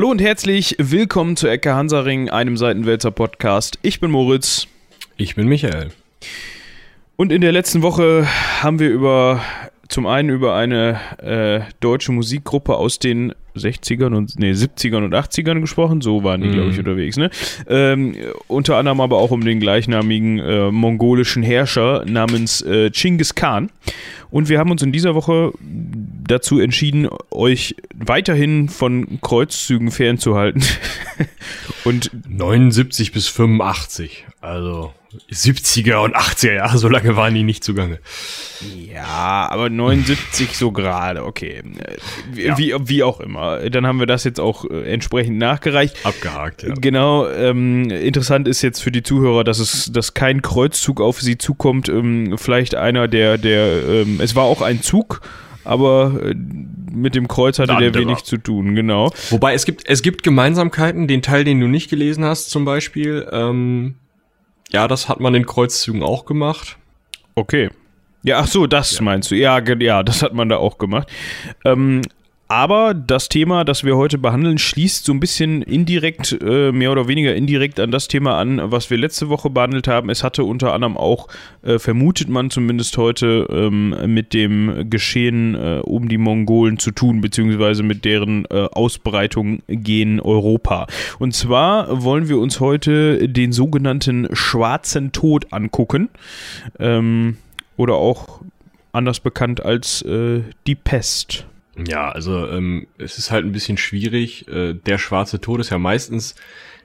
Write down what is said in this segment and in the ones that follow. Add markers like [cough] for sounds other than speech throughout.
Hallo und herzlich willkommen zu Ecke Hansaring, einem Seitenwälzer Podcast. Ich bin Moritz. Ich bin Michael. Und in der letzten Woche haben wir über zum einen über eine äh, deutsche Musikgruppe aus den 60ern und nee, 70ern und 80ern gesprochen, so waren die, mm. glaube ich, unterwegs, ne? Ähm, unter anderem aber auch um den gleichnamigen äh, mongolischen Herrscher namens äh, Genghis Khan. Und wir haben uns in dieser Woche dazu entschieden, euch weiterhin von Kreuzzügen fernzuhalten. [laughs] und 79 bis 85, also 70er und 80er Jahre, so lange waren die nicht zugange. Ja, aber 79 so gerade, okay. Wie, ja. wie, wie, auch immer. Dann haben wir das jetzt auch äh, entsprechend nachgereicht. Abgehakt, ja. Genau. Ähm, interessant ist jetzt für die Zuhörer, dass es dass kein Kreuzzug auf sie zukommt. Ähm, vielleicht einer der, der ähm, es war auch ein Zug, aber äh, mit dem Kreuz hatte der wenig zu tun, genau. Wobei es gibt, es gibt Gemeinsamkeiten, den Teil, den du nicht gelesen hast, zum Beispiel. Ähm, ja, das hat man in Kreuzzügen auch gemacht. Okay. Ja, ach so, das ja. meinst du. Ja, ja, das hat man da auch gemacht. Ähm, aber das Thema, das wir heute behandeln, schließt so ein bisschen indirekt, äh, mehr oder weniger indirekt an das Thema an, was wir letzte Woche behandelt haben. Es hatte unter anderem auch, äh, vermutet man zumindest heute, ähm, mit dem Geschehen äh, um die Mongolen zu tun, beziehungsweise mit deren äh, Ausbreitung gen Europa. Und zwar wollen wir uns heute den sogenannten Schwarzen Tod angucken. Ähm, oder auch anders bekannt als äh, die Pest. Ja, also ähm, es ist halt ein bisschen schwierig. Äh, der schwarze Tod ist ja meistens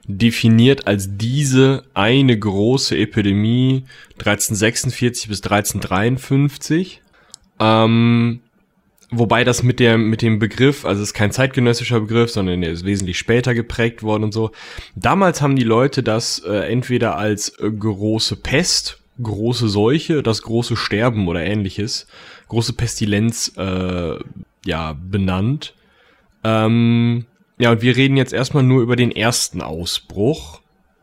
definiert als diese eine große Epidemie 1346 bis 1353. Ähm, wobei das mit der mit dem Begriff, also es ist kein zeitgenössischer Begriff, sondern er ist wesentlich später geprägt worden und so. Damals haben die Leute das äh, entweder als äh, große Pest, große Seuche, das große Sterben oder ähnliches, große Pestilenz äh, ja, benannt. Ähm, ja, und wir reden jetzt erstmal nur über den ersten Ausbruch.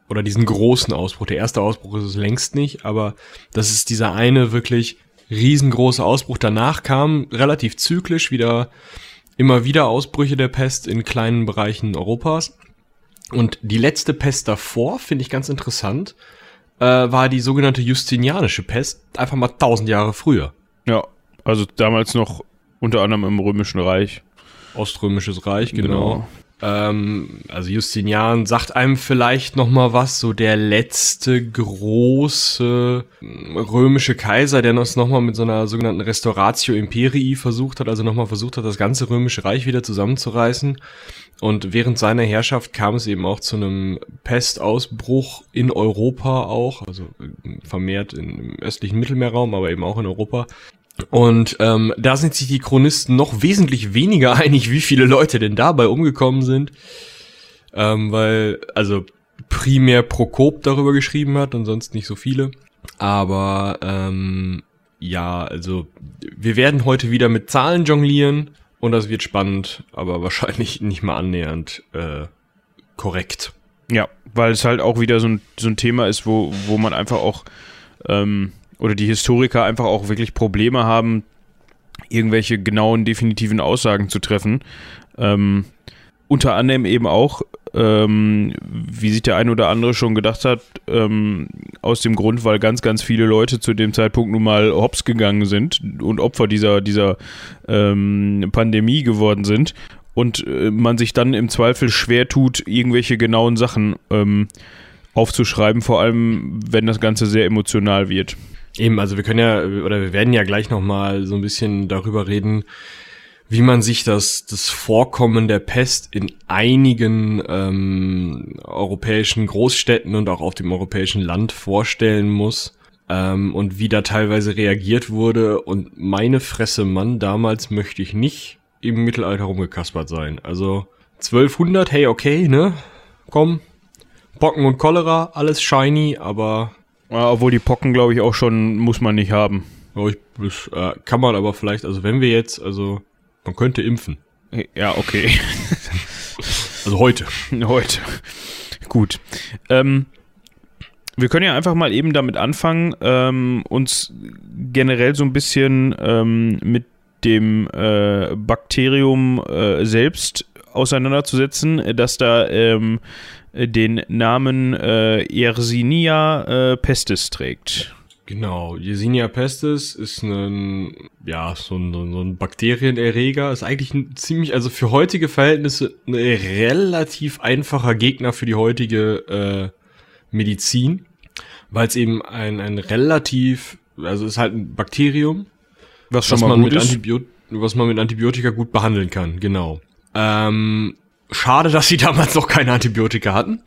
Oder diesen großen Ausbruch. Der erste Ausbruch ist es längst nicht, aber das ist dieser eine wirklich riesengroße Ausbruch. Danach kam relativ zyklisch wieder immer wieder Ausbrüche der Pest in kleinen Bereichen Europas. Und die letzte Pest davor, finde ich ganz interessant, äh, war die sogenannte Justinianische Pest, einfach mal tausend Jahre früher. Ja, also damals noch unter anderem im Römischen Reich. Oströmisches Reich, genau. genau. Ähm, also Justinian sagt einem vielleicht noch mal was, so der letzte große römische Kaiser, der das noch mal mit so einer sogenannten Restauratio Imperii versucht hat, also noch mal versucht hat, das ganze römische Reich wieder zusammenzureißen. Und während seiner Herrschaft kam es eben auch zu einem Pestausbruch in Europa auch, also vermehrt im östlichen Mittelmeerraum, aber eben auch in Europa. Und ähm, da sind sich die Chronisten noch wesentlich weniger [laughs] einig, wie viele Leute denn dabei umgekommen sind. Ähm, weil, also primär Prokop darüber geschrieben hat und sonst nicht so viele. Aber ähm, ja, also wir werden heute wieder mit Zahlen jonglieren und das wird spannend, aber [laughs] wahrscheinlich nicht mal annähernd äh, korrekt. Ja, weil es halt auch wieder so ein, so ein Thema ist, wo, wo man einfach auch ähm, oder die Historiker einfach auch wirklich Probleme haben, irgendwelche genauen, definitiven Aussagen zu treffen. Ähm, unter anderem eben auch, ähm, wie sich der ein oder andere schon gedacht hat, ähm, aus dem Grund, weil ganz, ganz viele Leute zu dem Zeitpunkt nun mal hops gegangen sind und Opfer dieser, dieser ähm, Pandemie geworden sind und äh, man sich dann im Zweifel schwer tut, irgendwelche genauen Sachen ähm, aufzuschreiben, vor allem wenn das Ganze sehr emotional wird. Eben, also wir können ja, oder wir werden ja gleich nochmal so ein bisschen darüber reden, wie man sich das, das Vorkommen der Pest in einigen ähm, europäischen Großstädten und auch auf dem europäischen Land vorstellen muss ähm, und wie da teilweise reagiert wurde. Und meine Fresse, Mann, damals möchte ich nicht im Mittelalter rumgekaspert sein. Also 1200, hey, okay, ne? Komm, Pocken und Cholera, alles shiny, aber ja, obwohl die Pocken, glaube ich, auch schon muss man nicht haben. Ja, ich, das, äh, kann man aber vielleicht, also wenn wir jetzt, also man könnte impfen. Ja, okay. [laughs] also heute. [laughs] Heute. Gut. Ähm, wir können ja einfach mal eben damit anfangen, ähm, uns generell so ein bisschen ähm, mit dem äh, Bakterium äh, selbst auseinanderzusetzen, das da ähm, den Namen äh, Yersinia äh, pestis trägt. Genau, Yersinia pestis ist ein, ja, so ein, so ein Bakterienerreger, ist eigentlich ein ziemlich, also für heutige Verhältnisse ein relativ einfacher Gegner für die heutige äh, Medizin, weil es eben ein, ein relativ, also ist halt ein Bakterium, was, schon was mal man mit Antibiot was man mit Antibiotika gut behandeln kann, genau. Ähm, schade, dass sie [laughs] damals noch keine Antibiotika hatten.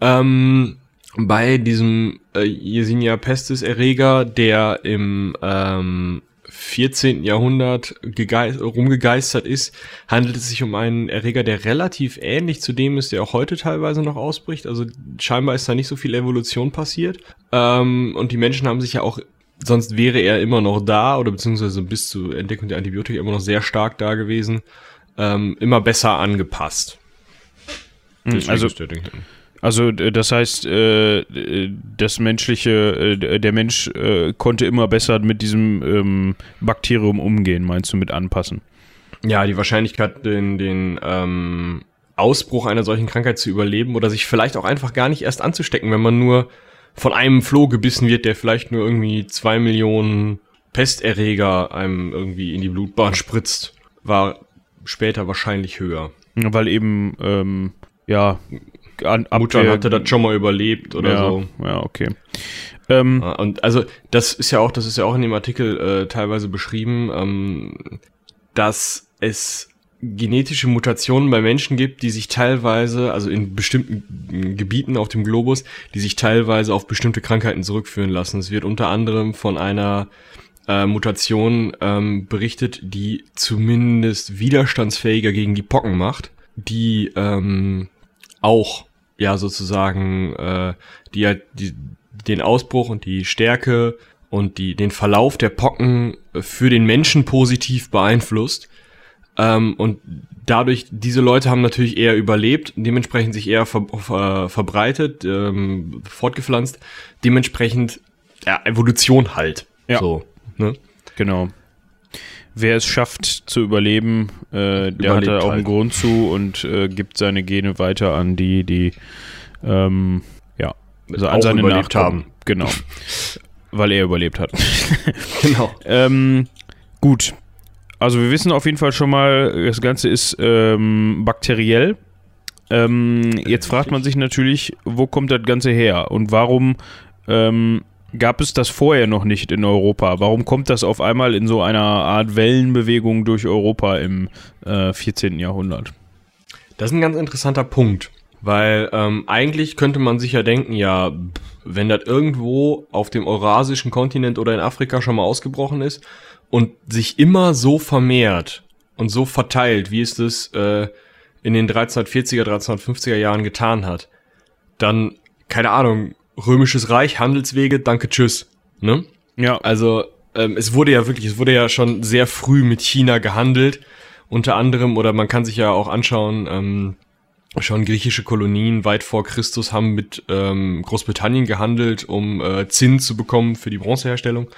Ähm, bei diesem äh, Yersinia pestis Erreger, der im ähm, 14. Jahrhundert rumgegeistert ist, handelt es sich um einen Erreger, der relativ ähnlich zu dem ist, der auch heute teilweise noch ausbricht. Also scheinbar ist da nicht so viel Evolution passiert. Ähm, und die Menschen haben sich ja auch, sonst wäre er immer noch da oder beziehungsweise bis zur Entdeckung der Antibiotika immer noch sehr stark da gewesen, ähm, immer besser angepasst. Hm, also, also das heißt, äh, das menschliche, äh, der Mensch äh, konnte immer besser mit diesem ähm, Bakterium umgehen, meinst du, mit anpassen? Ja, die Wahrscheinlichkeit, den, den ähm, Ausbruch einer solchen Krankheit zu überleben oder sich vielleicht auch einfach gar nicht erst anzustecken, wenn man nur von einem Floh gebissen wird, der vielleicht nur irgendwie zwei Millionen Pesterreger einem irgendwie in die Blutbahn spritzt, war später wahrscheinlich höher. Weil eben, ähm, ja, an, Mutter hatte das schon mal überlebt oder ja, so. Ja, okay. Ähm, und also das ist ja auch, das ist ja auch in dem Artikel äh, teilweise beschrieben, ähm, dass es genetische Mutationen bei Menschen gibt, die sich teilweise, also in bestimmten Gebieten auf dem Globus, die sich teilweise auf bestimmte Krankheiten zurückführen lassen. Es wird unter anderem von einer äh, Mutation ähm, berichtet, die zumindest widerstandsfähiger gegen die Pocken macht, die ähm, auch ja sozusagen äh, die halt die, den Ausbruch und die Stärke und die den Verlauf der Pocken für den Menschen positiv beeinflusst. Ähm, und dadurch, diese Leute haben natürlich eher überlebt, dementsprechend sich eher ver, ver, verbreitet, ähm, fortgepflanzt, dementsprechend ja, Evolution halt. Ja. So, ne? Genau wer es schafft zu überleben, äh, der hat da auch halt. einen Grund zu und äh, gibt seine Gene weiter an die, die ähm, ja, also an seine überlebt Nachkommen. haben. Genau. [laughs] Weil er überlebt hat. [laughs] genau. ähm, gut. Also wir wissen auf jeden Fall schon mal, das Ganze ist ähm, bakteriell. Ähm, jetzt fragt man sich natürlich, wo kommt das Ganze her und warum ähm, gab es das vorher noch nicht in Europa? Warum kommt das auf einmal in so einer Art Wellenbewegung durch Europa im äh, 14. Jahrhundert? Das ist ein ganz interessanter Punkt, weil ähm, eigentlich könnte man sich ja denken, ja, wenn das irgendwo auf dem eurasischen Kontinent oder in Afrika schon mal ausgebrochen ist und sich immer so vermehrt und so verteilt, wie es das äh, in den 1340er, 1350er Jahren getan hat, dann, keine Ahnung, Römisches Reich, Handelswege, danke, tschüss. Ne? Ja. Also ähm, es wurde ja wirklich, es wurde ja schon sehr früh mit China gehandelt, unter anderem, oder man kann sich ja auch anschauen, ähm, schon griechische Kolonien weit vor Christus haben mit ähm, Großbritannien gehandelt, um äh, Zinn zu bekommen für die Bronzeherstellung.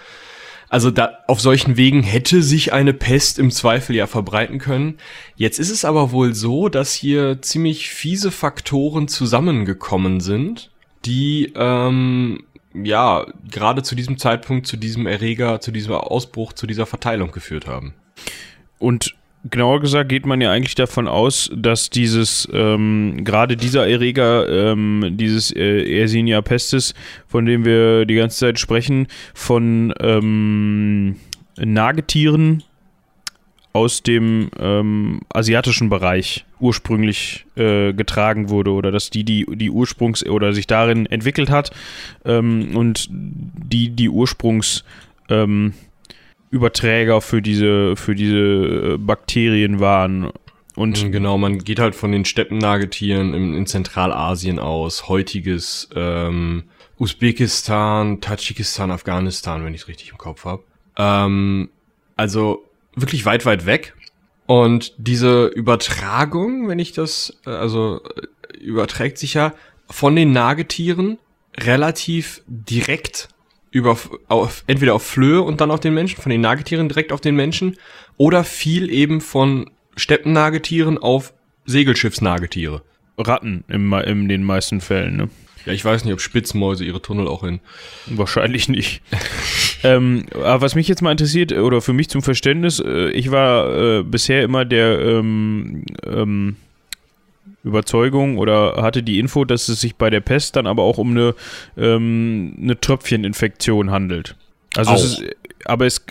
Also da auf solchen Wegen hätte sich eine Pest im Zweifel ja verbreiten können. Jetzt ist es aber wohl so, dass hier ziemlich fiese Faktoren zusammengekommen sind die ähm, ja gerade zu diesem Zeitpunkt zu diesem Erreger, zu diesem Ausbruch, zu dieser Verteilung geführt haben. Und genauer gesagt geht man ja eigentlich davon aus, dass dieses ähm, gerade dieser Erreger, ähm, dieses äh, Yersinia pestis, von dem wir die ganze Zeit sprechen, von ähm, Nagetieren aus dem ähm, asiatischen Bereich ursprünglich äh, getragen wurde oder dass die die die Ursprungs oder sich darin entwickelt hat ähm, und die die Ursprungs ähm, für diese für diese äh, Bakterien waren. Und mhm, genau man geht halt von den Steppennagetieren in, in Zentralasien aus. Heutiges ähm, Usbekistan Tadschikistan Afghanistan wenn ich es richtig im Kopf habe ähm, also wirklich weit, weit weg. Und diese Übertragung, wenn ich das, äh, also äh, überträgt sich ja von den Nagetieren relativ direkt über, auf, entweder auf Flöhe und dann auf den Menschen, von den Nagetieren direkt auf den Menschen oder viel eben von Steppennagetieren auf Segelschiffsnagetiere. Ratten im, in den meisten Fällen, ne? Ja, ich weiß nicht, ob Spitzmäuse ihre Tunnel auch in. Wahrscheinlich nicht. [laughs] ähm, aber was mich jetzt mal interessiert, oder für mich zum Verständnis, äh, ich war äh, bisher immer der ähm, ähm, Überzeugung oder hatte die Info, dass es sich bei der Pest dann aber auch um eine, ähm, eine Tröpfcheninfektion handelt. Also es ist, aber es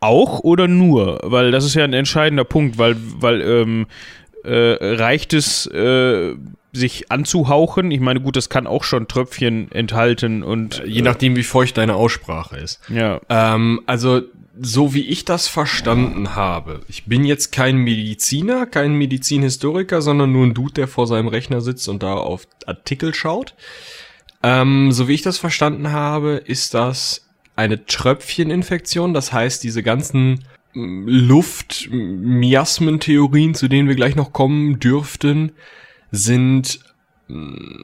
auch oder nur? Weil das ist ja ein entscheidender Punkt, weil, weil ähm, äh, reicht es, äh, sich anzuhauchen? Ich meine, gut, das kann auch schon Tröpfchen enthalten und Je nachdem, wie feucht deine Aussprache ist. ja. Ähm, also, so wie ich das verstanden habe, ich bin jetzt kein Mediziner, kein Medizinhistoriker, sondern nur ein Dude, der vor seinem Rechner sitzt und da auf Artikel schaut. Ähm, so wie ich das verstanden habe, ist das eine Tröpfcheninfektion. Das heißt, diese ganzen mm, Luft-Miasmen-Theorien, zu denen wir gleich noch kommen dürften, sind mm,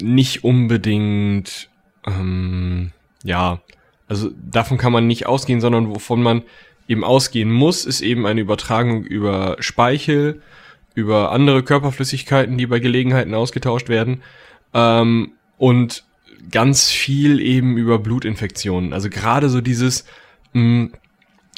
nicht unbedingt, ähm, ja, also davon kann man nicht ausgehen, sondern wovon man eben ausgehen muss, ist eben eine Übertragung über Speichel, über andere Körperflüssigkeiten, die bei Gelegenheiten ausgetauscht werden ähm, und ganz viel eben über Blutinfektionen. Also gerade so dieses, mh,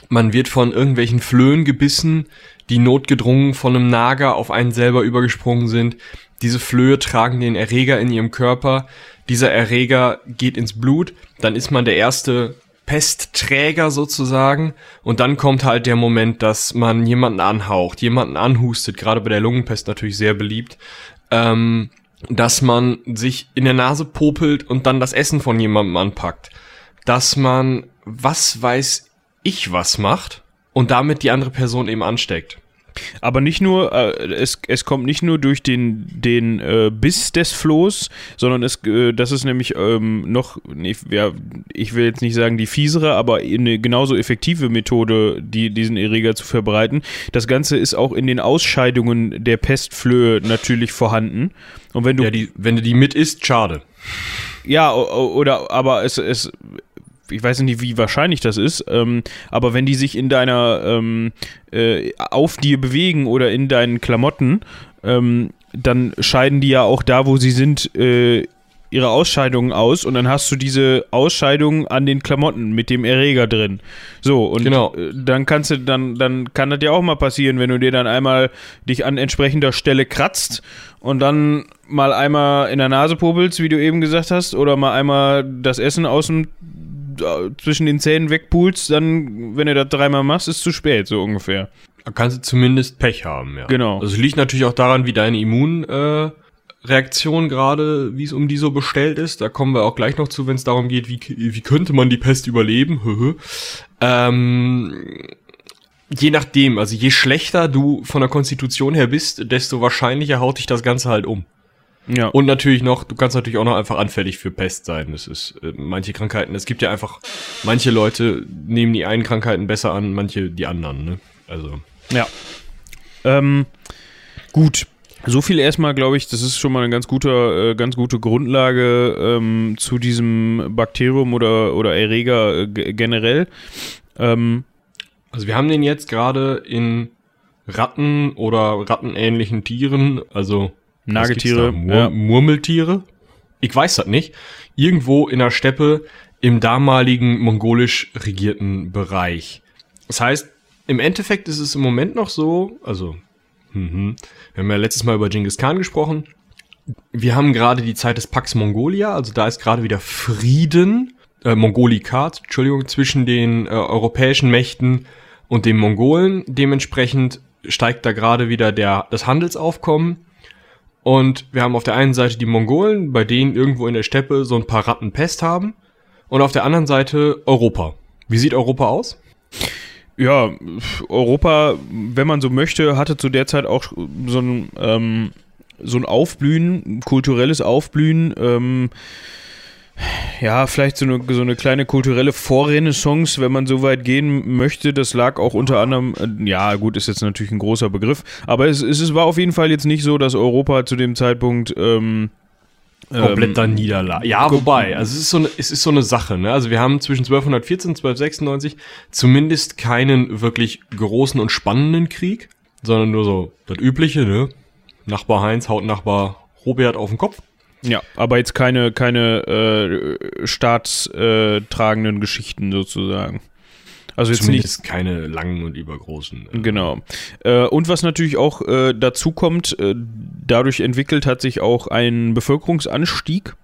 man wird von irgendwelchen Flöhen gebissen, die notgedrungen von einem Nager auf einen selber übergesprungen sind. Diese Flöhe tragen den Erreger in ihrem Körper. Dieser Erreger geht ins Blut. Dann ist man der erste Pestträger sozusagen. Und dann kommt halt der Moment, dass man jemanden anhaucht, jemanden anhustet, gerade bei der Lungenpest natürlich sehr beliebt. Ähm, dass man sich in der Nase popelt und dann das Essen von jemandem anpackt. Dass man was weiß ich was macht und damit die andere Person eben ansteckt. Aber nicht nur, äh, es, es kommt nicht nur durch den, den äh, Biss des Flohs, sondern es, äh, das ist nämlich ähm, noch, nee, ja, ich will jetzt nicht sagen die fiesere, aber eine genauso effektive Methode, die, diesen Erreger zu verbreiten. Das Ganze ist auch in den Ausscheidungen der Pestflöhe natürlich vorhanden. Und wenn du Ja, die, wenn du die mit isst, schade. Ja, oder aber es, es ich weiß nicht, wie wahrscheinlich das ist, ähm, aber wenn die sich in deiner ähm, äh, auf dir bewegen oder in deinen Klamotten, ähm, dann scheiden die ja auch da, wo sie sind, äh, ihre Ausscheidungen aus und dann hast du diese Ausscheidungen an den Klamotten mit dem Erreger drin. So, und Genau. äh, dann kannst du, dann, dann kann das ja auch mal passieren, wenn du dir dann einmal dich an entsprechender Stelle kratzt und dann mal einmal in der Nase popelst, wie du eben gesagt hast, oder mal einmal das Essen aus dem zwischen den Zähnen wegpulst, dann, wenn du das dreimal machst, ist zu spät, so ungefähr. Da kannst du zumindest Pech haben, ja. Genau. Also es liegt natürlich auch daran, wie deine Immunreaktion äh, gerade, wie es um die so bestellt ist. Da kommen wir auch gleich noch zu, wenn es darum geht, wie, wie könnte man die Pest überleben. [laughs] Ähm, je nachdem, also je schlechter du von der Konstitution her bist, desto wahrscheinlicher haut dich das Ganze halt um. Ja. Und natürlich noch, du kannst natürlich auch noch einfach anfällig für Pest sein. Das ist äh, manche Krankheiten, es gibt ja einfach, manche Leute nehmen die einen Krankheiten besser an, manche die anderen, ne? Also. Ja. Ähm, gut. So viel erstmal, glaube ich, das ist schon mal eine ganz gute, äh, ganz gute Grundlage ähm, zu diesem Bakterium oder, oder Erreger äh, ge- generell. Ähm, Also wir haben den jetzt gerade in Ratten oder rattenähnlichen Tieren, also Nagetiere? Mur ja. Murmeltiere. Ich weiß das nicht. Irgendwo in der Steppe im damaligen mongolisch regierten Bereich. Das heißt, im Endeffekt ist es im Moment noch so, also mhm, wir haben ja letztes Mal über Genghis Khan gesprochen. Wir haben gerade die Zeit des Pax Mongolia, also da ist gerade wieder Frieden, äh, Mongolikat, Entschuldigung, zwischen den äh, europäischen Mächten und den Mongolen. Dementsprechend steigt da gerade wieder der, das Handelsaufkommen. Und wir haben auf der einen Seite die Mongolen, bei denen irgendwo in der Steppe so ein paar Ratten Pest haben. Und auf der anderen Seite Europa. Wie sieht Europa aus? ja, Europa, wenn man so möchte, hatte zu der Zeit auch so ein, ähm, so ein Aufblühen, kulturelles Aufblühen. Ähm, ja, vielleicht so eine, so eine kleine kulturelle Vorrenaissance, wenn man so weit gehen möchte. Das lag auch unter anderem, äh, ja, gut, ist jetzt natürlich ein großer Begriff, aber es, es, war auf jeden Fall jetzt nicht so, dass Europa zu dem Zeitpunkt ähm, Kompletter Niederlage. Ja, wobei, also es ist so eine, es ist so eine Sache, ne? Also wir haben zwischen 1214 und 1296 zumindest keinen wirklich großen und spannenden Krieg. sondern nur so das Übliche, ne? Nachbar Heinz haut Nachbar Robert auf den Kopf. Ja, aber jetzt keine, keine äh, staatstragenden Geschichten sozusagen. Also jetzt Zumindest nicht keine langen und übergroßen. Äh genau. Äh, und was natürlich auch äh, dazu kommt, äh, dadurch entwickelt hat sich auch ein Bevölkerungsanstieg.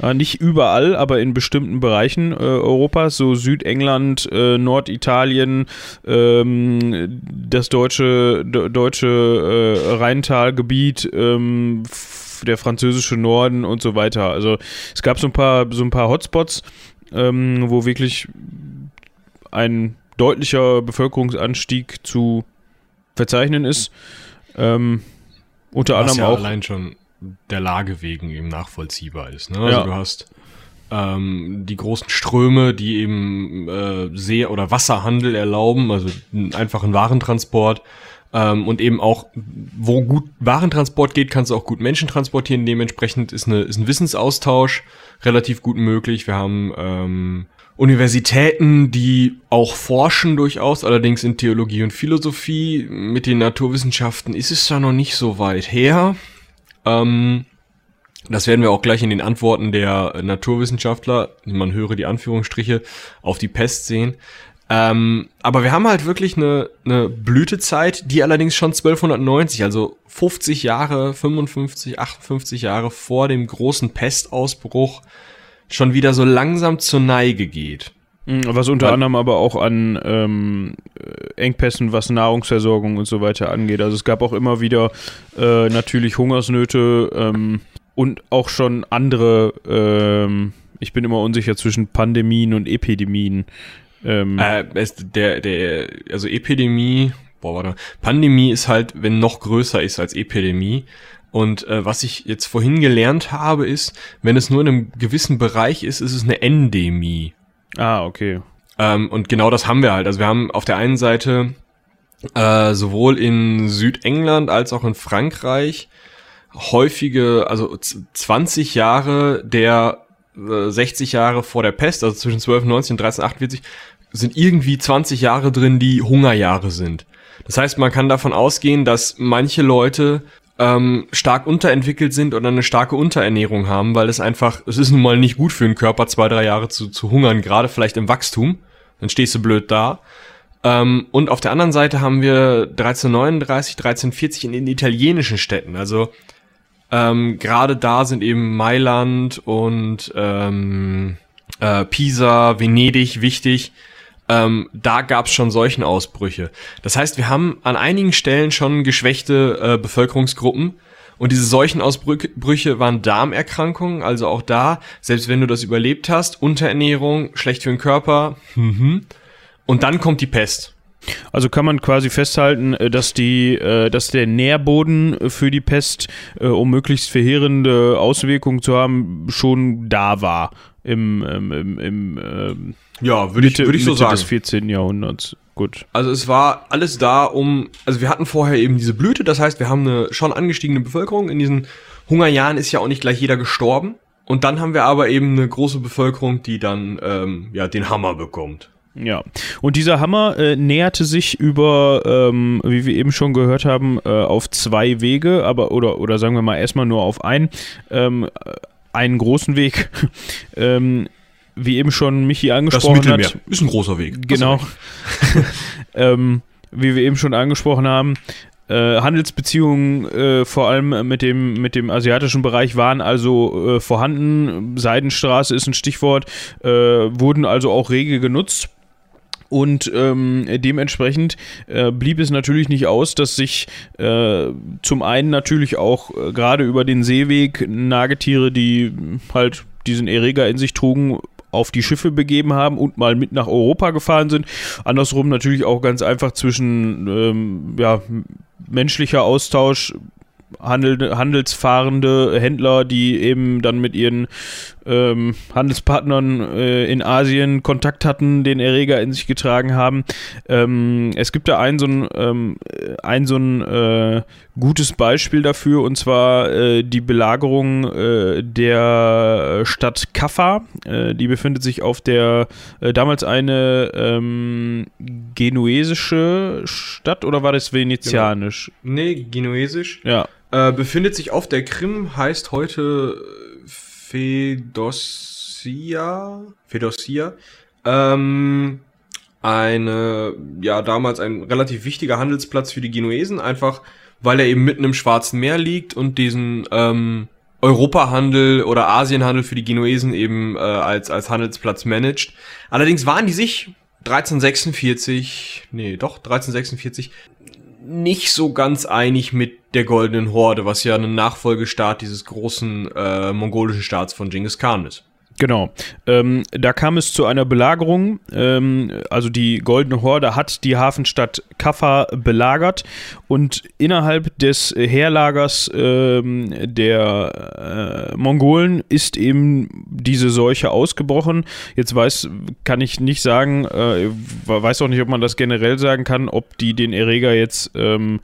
Äh, nicht überall, aber in bestimmten Bereichen äh, Europas, so Südengland, Norditalien, ähm, das deutsche, deutsche Rheintalgebiet, ähm, der französische Norden und so weiter. Also es gab so ein paar, so ein paar Hotspots, ähm, wo wirklich ein deutlicher Bevölkerungsanstieg zu verzeichnen ist. Ähm, unter Was anderem ja auch. allein schon der Lage wegen eben nachvollziehbar ist. Ne? Also ja. du hast ähm, die großen Ströme, die eben äh, See- oder Wasserhandel erlauben, also einen einfachen Warentransport. Ähm, und eben auch, wo gut Warentransport geht, kannst du auch gut Menschen transportieren. Dementsprechend ist, eine, ist ein Wissensaustausch relativ gut möglich. Wir haben ähm, Universitäten, die auch forschen durchaus, allerdings in Theologie und Philosophie. Mit den Naturwissenschaften ist es da noch nicht so weit her. Ähm, das werden wir auch gleich in den Antworten der Naturwissenschaftler, man höre die Anführungsstriche, auf die Pest sehen. Ähm, aber wir haben halt wirklich eine, eine Blütezeit, die allerdings schon 1290, also 50 Jahre, 55, 58 Jahre vor dem großen Pestausbruch schon wieder so langsam zur Neige geht. Mhm, was unter anderem aber auch an ähm, Engpässen, was Nahrungsversorgung und so weiter angeht. Also es gab auch immer wieder äh, natürlich Hungersnöte ähm, und auch schon andere, ähm, ich bin immer unsicher zwischen Pandemien und Epidemien. Ähm, äh, es, der, der, also Epidemie, boah, warte, Pandemie ist halt, wenn noch größer ist als Epidemie. Und äh, was ich jetzt vorhin gelernt habe, ist, wenn es nur in einem gewissen Bereich ist, ist es eine Endemie. Ah, okay. Ähm, und genau das haben wir halt. Also wir haben auf der einen Seite äh, sowohl in Südengland als auch in Frankreich häufige, also 20 Jahre der 60 Jahre vor der Pest, also zwischen 1290 und 1348, sind irgendwie 20 Jahre drin, die Hungerjahre sind. Das heißt, man kann davon ausgehen, dass manche Leute ähm, stark unterentwickelt sind oder eine starke Unterernährung haben, weil es einfach, es ist nun mal nicht gut für den Körper, zwei, drei Jahre zu, zu hungern, gerade vielleicht im Wachstum. Dann stehst du blöd da. Ähm, und auf der anderen Seite haben wir 1339, 1340 in den italienischen Städten. Also ähm, gerade da sind eben Mailand und ähm, äh, Pisa, Venedig wichtig ähm, da gab es schon solchen Ausbrüche. Das heißt, wir haben an einigen Stellen schon geschwächte äh, Bevölkerungsgruppen. Und diese Seuchenausbrüche waren Darmerkrankungen, also auch da, selbst wenn du das überlebt hast, Unterernährung, schlecht für den Körper, mhm. und dann kommt die Pest. Also kann man quasi festhalten, äh, dass die, äh, dass der Nährboden für die Pest, äh, um möglichst verheerende Auswirkungen zu haben, schon da war im, im, im, im ähm, ja, würde ich, würd ich so Mitte sagen. des 14. Jahrhunderts. Gut. Also es war alles da, um, also wir hatten vorher eben diese Blüte, das heißt, wir haben eine schon angestiegene Bevölkerung. In diesen Hungerjahren ist ja auch nicht gleich jeder gestorben. Und dann haben wir aber eben eine große Bevölkerung, die dann ähm, ja den Hammer bekommt. Ja, und dieser Hammer äh, näherte sich über, ähm, wie wir eben schon gehört haben, äh, auf zwei Wege, aber oder oder sagen wir mal erstmal nur auf einen, ähm, einen großen Weg. [laughs] ähm, wie eben schon Michi angesprochen das hat. Ist ein großer Weg. Genau. [laughs] ähm, wie wir eben schon angesprochen haben, äh, Handelsbeziehungen äh, vor allem mit dem, mit dem asiatischen Bereich waren also äh, vorhanden. Seidenstraße ist ein Stichwort, äh, wurden also auch rege genutzt. Und ähm, dementsprechend äh, blieb es natürlich nicht aus, dass sich äh, zum einen natürlich auch äh, gerade über den Seeweg Nagetiere, die halt diesen Erreger in sich trugen, auf die Schiffe begeben haben und mal mit nach Europa gefahren sind. Andersrum natürlich auch ganz einfach zwischen ähm, ja, menschlicher Austausch, Handel, handelsfahrende Händler, die eben dann mit ihren ähm, Handelspartnern äh, in Asien Kontakt hatten, den Erreger in sich getragen haben. Ähm, es gibt da ein so ein, ähm, ein, so ein äh, gutes Beispiel dafür und zwar äh, die Belagerung äh, der Stadt Kaffa. Äh, die befindet sich auf der äh, damals eine ähm, genuesische Stadt oder war das venezianisch? Genau. Nee, genuesisch. Ja. Äh, befindet sich auf der Krim, heißt heute Fedossia. Fedossia. Ähm, eine, ja, damals ein relativ wichtiger Handelsplatz für die Genuesen, einfach weil er eben mitten im Schwarzen Meer liegt und diesen ähm, Europahandel oder Asienhandel für die Genuesen eben äh, als, als Handelsplatz managt. Allerdings waren die sich 1346, nee, doch, 1346, nicht so ganz einig mit der Goldenen Horde, was ja ein Nachfolgestaat dieses großen äh, mongolischen Staats von Genghis Khan ist. Genau. Ähm, da kam es zu einer Belagerung. Ähm, also die Goldene Horde hat die Hafenstadt Kaffa belagert und innerhalb des Heerlagers ähm, der äh, Mongolen ist eben diese Seuche ausgebrochen. Jetzt weiß, kann ich nicht sagen, äh, weiß auch nicht, ob man das generell sagen kann, ob die den Erreger jetzt ähm,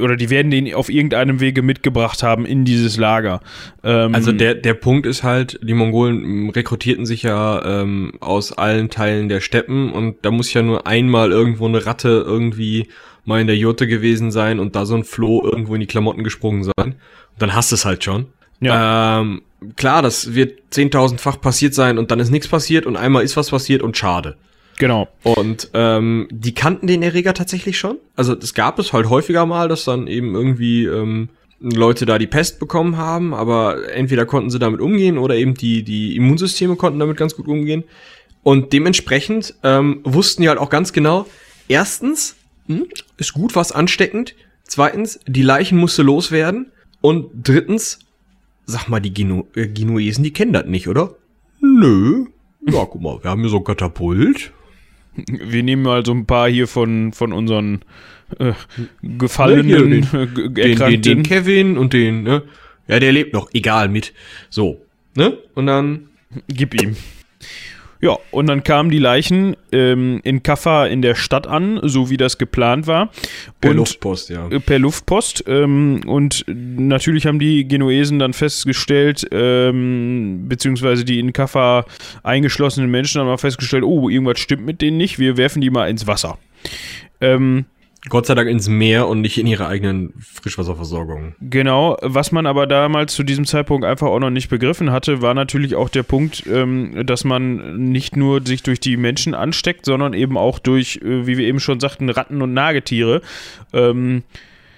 oder die werden den auf irgendeinem Wege mitgebracht haben in dieses Lager. Ähm, also der, der Punkt ist halt, die Mongolen rekrutierten sich ja ähm, aus allen Teilen der Steppen und da muss ja nur einmal irgendwo eine Ratte irgendwie mal in der Jurte gewesen sein und da so ein Floh irgendwo in die Klamotten gesprungen sein. Und dann hast du es halt schon. Ja. Ähm, klar, das wird zehntausendfach passiert sein und dann ist nichts passiert und einmal ist was passiert und schade. Genau. Und ähm, die kannten den Erreger tatsächlich schon. Also es gab es halt häufiger mal, dass dann eben irgendwie ähm, Leute da die Pest bekommen haben, aber entweder konnten sie damit umgehen oder eben die, die Immunsysteme konnten damit ganz gut umgehen. Und dementsprechend ähm, wussten die halt auch ganz genau, erstens, hm, ist gut was ansteckend, zweitens, die Leichen musste loswerden und drittens, sag mal, die Genu äh, Genuesen, die kennen das nicht, oder? Nö. Ja, guck mal, wir haben hier so ein Katapult. Wir nehmen mal so ein paar hier von, von unseren äh, gefallenen, ja, den, den, den, den, Kevin und den, ne? Ja, der lebt noch, egal mit. So, ne? Und dann. Gib ihm. Ja, und dann kamen die Leichen ähm, in Kaffa in der Stadt an, so wie das geplant war. Per und, Luftpost, ja. Äh, per Luftpost. Ähm, und natürlich haben die Genuesen dann festgestellt, ähm, beziehungsweise die in Kaffa eingeschlossenen Menschen haben mal festgestellt, oh, irgendwas stimmt mit denen nicht, wir werfen die mal ins Wasser. Ähm, Gott sei Dank ins Meer und nicht in ihre eigenen Frischwasserversorgung. Genau, was man aber damals zu diesem Zeitpunkt einfach auch noch nicht begriffen hatte, war natürlich auch der Punkt, ähm, dass man nicht nur sich durch die Menschen ansteckt, sondern eben auch durch, äh, wie wir eben schon sagten, Ratten und Nagetiere. Ähm,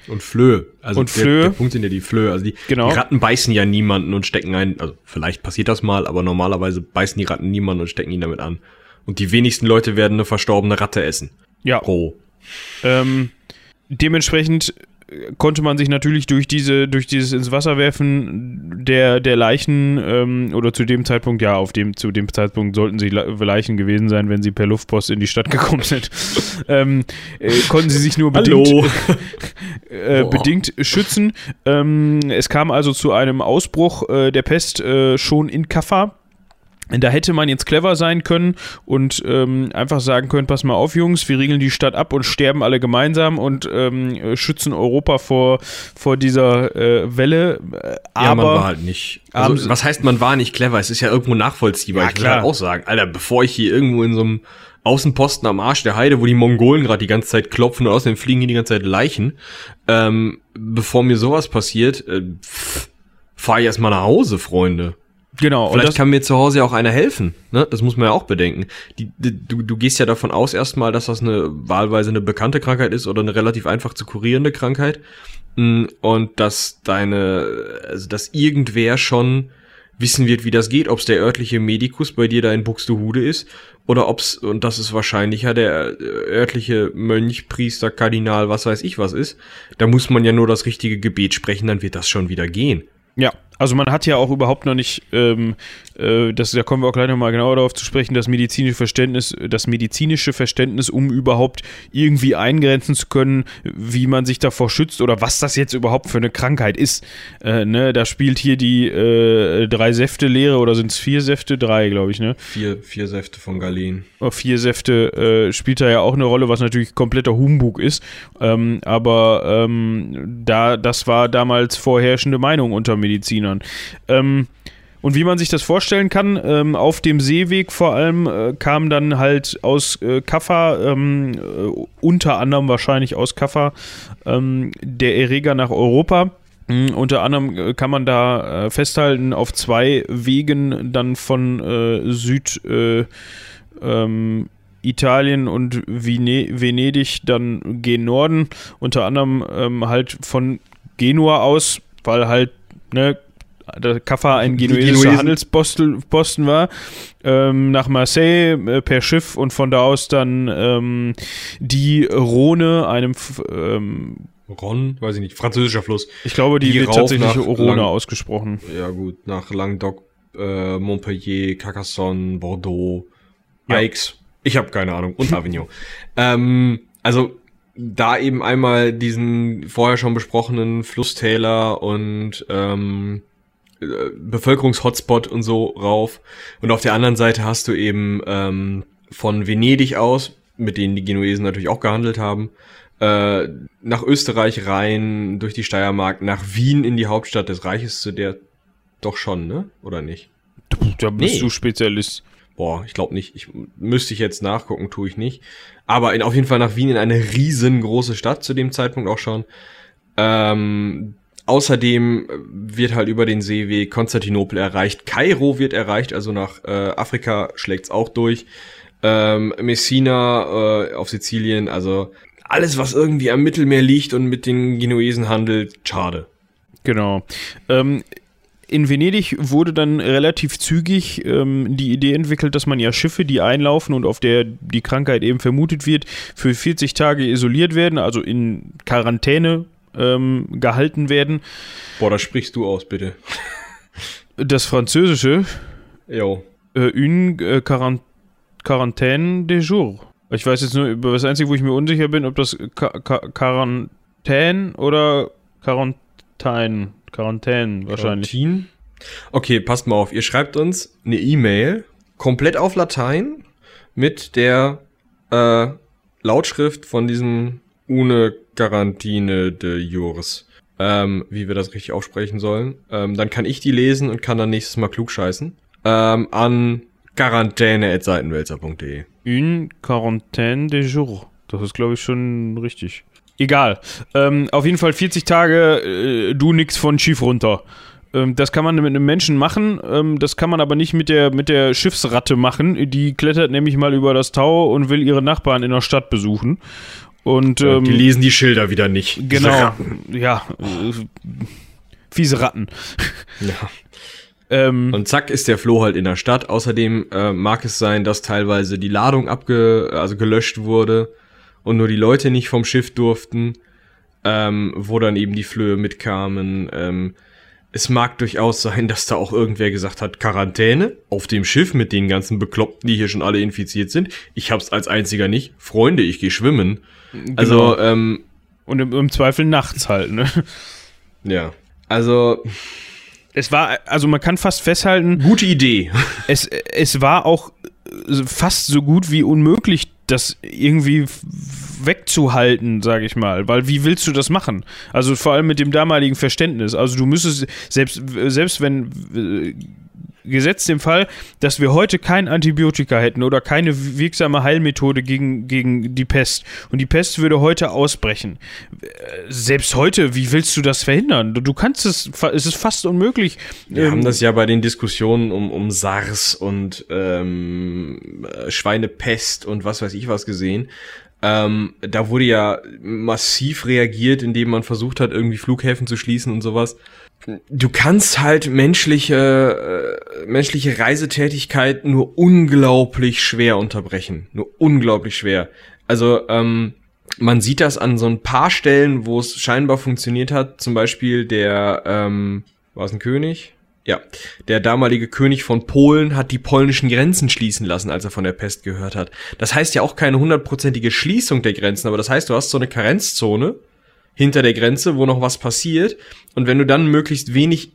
und Flöhe. Also und der, Flöhe. der Punkt sind ja die Flöhe. Also die, genau. die Ratten beißen ja niemanden und stecken einen, also vielleicht passiert das mal, aber normalerweise beißen die Ratten niemanden und stecken ihn damit an. Und die wenigsten Leute werden eine verstorbene Ratte essen. Ja. Pro. Ähm, dementsprechend konnte man sich natürlich durch diese, durch dieses ins Wasser werfen der, der Leichen, ähm, oder zu dem Zeitpunkt, ja, auf dem, zu dem Zeitpunkt sollten sie Leichen gewesen sein, wenn sie per Luftpost in die Stadt [laughs] gekommen sind, ähm, äh, konnten sie sich nur bedingt, [laughs] äh, bedingt schützen. Ähm, es kam also zu einem Ausbruch äh, der Pest äh, schon in Kaffa. Da hätte man jetzt clever sein können und ähm, einfach sagen können, pass mal auf, Jungs, wir regeln die Stadt ab und sterben alle gemeinsam und ähm, schützen Europa vor, vor dieser äh, Welle. Aber ja, man war halt nicht. Also, was heißt, man war nicht clever? Es ist ja irgendwo nachvollziehbar. Ja, ich kann halt auch sagen, Alter, bevor ich hier irgendwo in so einem Außenposten am Arsch der Heide, wo die Mongolen gerade die ganze Zeit klopfen und außerdem fliegen hier die ganze Zeit Leichen, ähm, bevor mir sowas passiert, äh, fahre ich erstmal nach Hause, Freunde. Genau. Vielleicht kann mir zu Hause auch einer helfen. Ne? Das muss man ja auch bedenken. Die, die, du, du gehst ja davon aus erstmal, dass das eine wahlweise eine bekannte Krankheit ist oder eine relativ einfach zu kurierende Krankheit. Mm, und dass deine, also dass irgendwer schon wissen wird, wie das geht, ob es der örtliche Medikus bei dir da in Buxtehude ist oder ob's und das ist wahrscheinlicher der äh, örtliche Mönch, Priester, Kardinal, was weiß ich was ist. Da muss man ja nur das richtige Gebet sprechen, dann wird das schon wieder gehen. Ja, Also man hat ja auch überhaupt noch nicht, ähm, äh, das, da kommen wir auch gleich nochmal genauer darauf zu sprechen, das medizinische Verständnis, das medizinische Verständnis, um überhaupt irgendwie eingrenzen zu können, wie man sich davor schützt oder was das jetzt überhaupt für eine Krankheit ist. Äh, ne, da spielt hier die äh, drei Säfte Lehre oder sind es vier Säfte? Drei, glaube ich, ne? Vier, vier Säfte von Galen. Oh, vier Säfte äh, spielt da ja auch eine Rolle, was natürlich kompletter Humbug ist. Ähm, aber ähm, da, das war damals vorherrschende Meinung unter Medizinern. Ähm, und wie man sich das vorstellen kann, ähm, auf dem Seeweg vor allem äh, kam dann halt aus äh, Kaffa, ähm, äh, unter anderem wahrscheinlich aus Kaffa, ähm, der Erreger nach Europa. Mhm, unter anderem äh, kann man da äh, festhalten, auf zwei Wegen dann von äh, Süd ähm, Italien und Vene Venedig dann gen Norden, unter anderem ähm, halt von Genua aus, weil halt, ne, der Kaffa ein genuesischer Handelsposten war, ähm, nach Marseille äh, per Schiff und von da aus dann ähm, die Rhone, einem ähm, Ron, weiß ich nicht, französischer Fluss. Ich glaube, die, die wird tatsächlich Rhone ausgesprochen. Ja gut, nach Languedoc, äh, Montpellier, Carcassonne, Bordeaux, ja. Aix. Ich habe keine Ahnung. Und Avignon. [laughs] ähm, also da eben einmal diesen vorher schon besprochenen Flusstäler und ähm, äh, Bevölkerungshotspot und so rauf. Und auf der anderen Seite hast du eben ähm, von Venedig aus, mit denen die Genuesen natürlich auch gehandelt haben, äh, nach Österreich rein, durch die Steiermark, nach Wien in die Hauptstadt des Reiches, zu der doch schon, ne? Oder nicht? Da bist nee. du Spezialist. Boah, ich glaube nicht. Ich müsste ich jetzt nachgucken, tue ich nicht. Aber in, auf jeden Fall nach Wien in eine riesengroße Stadt zu dem Zeitpunkt auch schon. Ähm, außerdem wird halt über den Seeweg Konstantinopel erreicht. Kairo wird erreicht, also nach äh, Afrika schlägt's auch durch. Ähm, Messina äh, auf Sizilien, also alles, was irgendwie am Mittelmeer liegt und mit den Genuesen handelt, schade. Genau. Ähm, in Venedig wurde dann relativ zügig ähm, die Idee entwickelt, dass man ja Schiffe, die einlaufen und auf der die Krankheit eben vermutet wird, für 40 Tage isoliert werden, also in Quarantäne ähm, gehalten werden. Boah, das sprichst du aus, bitte. Das Französische. Jo. Äh, une äh, Quarantaine de jour. Ich weiß jetzt nur, über das Einzige, wo ich mir unsicher bin, ob das Quarantäne oder Quarantäne Quarantäne wahrscheinlich. Quarantin? Okay, passt mal auf. Ihr schreibt uns eine E-Mail komplett auf Latein mit der äh, Lautschrift von diesem Une Garantine de Jures. Ähm, wie wir das richtig aussprechen sollen. Ähm, dann kann ich die lesen und kann dann nächstes Mal klug scheißen. Ähm, an quarantäne.seitenwälzer.de. Une quarantaine de jour. Das ist, glaube ich, schon richtig. Egal. Ähm, auf jeden Fall 40 Tage, äh, du nix von Schiff runter. Ähm, das kann man mit einem Menschen machen, ähm, das kann man aber nicht mit der, mit der Schiffsratte machen. Die klettert nämlich mal über das Tau und will ihre Nachbarn in der Stadt besuchen. Und, ähm, die lesen die Schilder wieder nicht. Genau. Ja. Äh, fiese Ratten. Ja. Ähm, und zack ist der Floh halt in der Stadt. Außerdem äh, mag es sein, dass teilweise die Ladung abge also gelöscht wurde und nur die Leute nicht vom Schiff durften, ähm, wo dann eben die Flöhe mitkamen. Ähm, es mag durchaus sein, dass da auch irgendwer gesagt hat, Quarantäne auf dem Schiff mit den ganzen Bekloppten, die hier schon alle infiziert sind. Ich hab's als einziger nicht. Freunde, ich gehe schwimmen. Genau. Also, ähm, Und im, im Zweifel nachts halt, ne? Ja. Also. Es war, also man kann fast festhalten. Gute Idee. Es, es war auch fast so gut wie unmöglich, das irgendwie wegzuhalten, sage ich mal. Weil wie willst du das machen? Also vor allem mit dem damaligen Verständnis. Also du müsstest, selbst, selbst wenn äh, gesetzt dem Fall, dass wir heute kein Antibiotika hätten oder keine wirksame Heilmethode gegen, gegen die Pest und die Pest würde heute ausbrechen. Selbst heute, wie willst du das verhindern? Du, du kannst es, es ist fast unmöglich. Wir ähm, haben das ja bei den Diskussionen um, um SARS und ähm, Schweinepest und was weiß ich was gesehen. Ähm, da wurde ja massiv reagiert, indem man versucht hat, irgendwie Flughäfen zu schließen und sowas du kannst halt menschliche, äh, menschliche Reisetätigkeit nur unglaublich schwer unterbrechen. Nur unglaublich schwer. Also, ähm, man sieht das an so ein paar Stellen, wo es scheinbar funktioniert hat. Zum Beispiel der, ähm, war es ein König? Ja, der damalige König von Polen hat die polnischen Grenzen schließen lassen, als er von der Pest gehört hat. Das heißt ja auch keine hundertprozentige Schließung der Grenzen, aber das heißt, du hast so eine Karenzzone hinter der Grenze, wo noch was passiert. Und wenn du dann möglichst wenig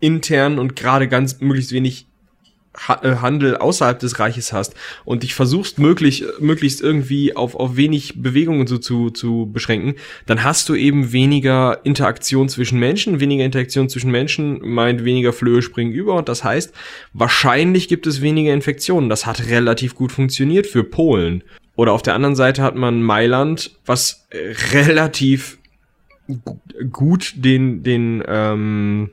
intern und gerade ganz möglichst wenig äh, Handel außerhalb des Reiches hast und dich versuchst möglich, möglichst irgendwie auf, auf wenig Bewegungen so zu, zu beschränken, dann hast du eben weniger Interaktion zwischen Menschen. Weniger Interaktion zwischen Menschen meint weniger Flöhe springen über und das heißt, wahrscheinlich gibt es weniger Infektionen. Das hat relativ gut funktioniert für Polen. Oder auf der anderen Seite hat man Mailand, was [laughs] relativ gut den, den, ähm,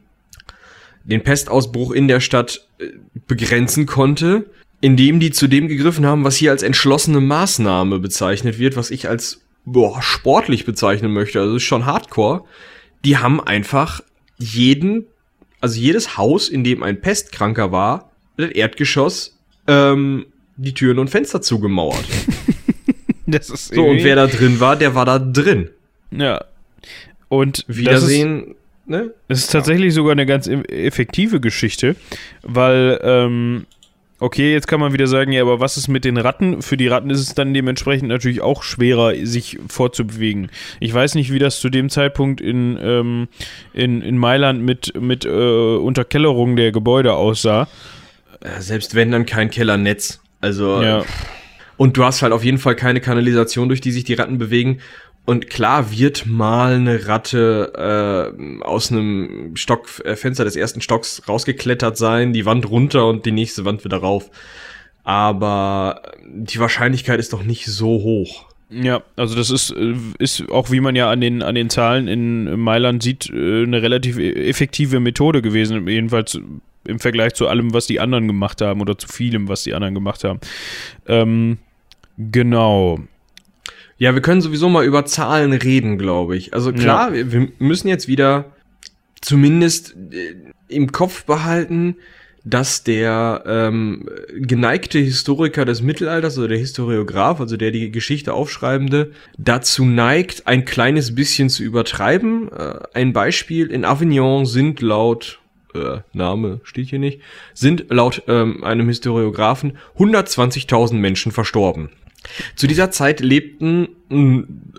den Pestausbruch in der Stadt äh, begrenzen konnte, indem die zu dem gegriffen haben, was hier als entschlossene Maßnahme bezeichnet wird, was ich als boah, sportlich bezeichnen möchte. Also ist schon Hardcore. Die haben einfach jeden, also jedes Haus, in dem ein Pestkranker war, das Erdgeschoss, ähm, die Türen und Fenster zugemauert. [laughs] das ist so, und wer da drin war, der war da drin. Ja. Und Wiedersehen ne? Es ist tatsächlich sogar eine ganz e-, effektive Geschichte, weil, ähm, okay, jetzt kann man wieder sagen, ja, aber was ist mit den Ratten? Für die Ratten ist es dann dementsprechend natürlich auch schwerer, sich fortzubewegen. Ich weiß nicht, wie das zu dem Zeitpunkt in, ähm, in, in Mailand mit, mit äh, Unterkellerung der Gebäude aussah. Selbst wenn dann kein Kellernetz. Also. Ja. Und du hast halt auf jeden Fall keine Kanalisation, durch die sich die Ratten bewegen. Und klar wird mal eine Ratte äh, aus einem Stock, äh, Fenster des ersten Stocks rausgeklettert sein, die Wand runter und die nächste Wand wieder rauf. Aber die Wahrscheinlichkeit ist doch nicht so hoch. Ja, also das ist, äh, ist auch, wie man ja an den, an den Zahlen in Mailand sieht, äh, eine relativ e-, effektive Methode gewesen, jedenfalls im Vergleich zu allem, was die anderen gemacht haben oder zu vielem, was die anderen gemacht haben. Ähm, genau. Ja, wir können sowieso mal über Zahlen reden, glaube ich. Also klar, ja. wir, wir, müssen jetzt wieder zumindest äh, im Kopf behalten, dass der ähm, geneigte Historiker des Mittelalters oder der Historiograph, also der die Geschichte aufschreibende, dazu neigt, ein kleines bisschen zu übertreiben. Äh, ein Beispiel, in Avignon sind laut äh, Name steht hier nicht, sind laut ähm, einem Historiographen 120.000 Menschen verstorben. Zu dieser Zeit lebten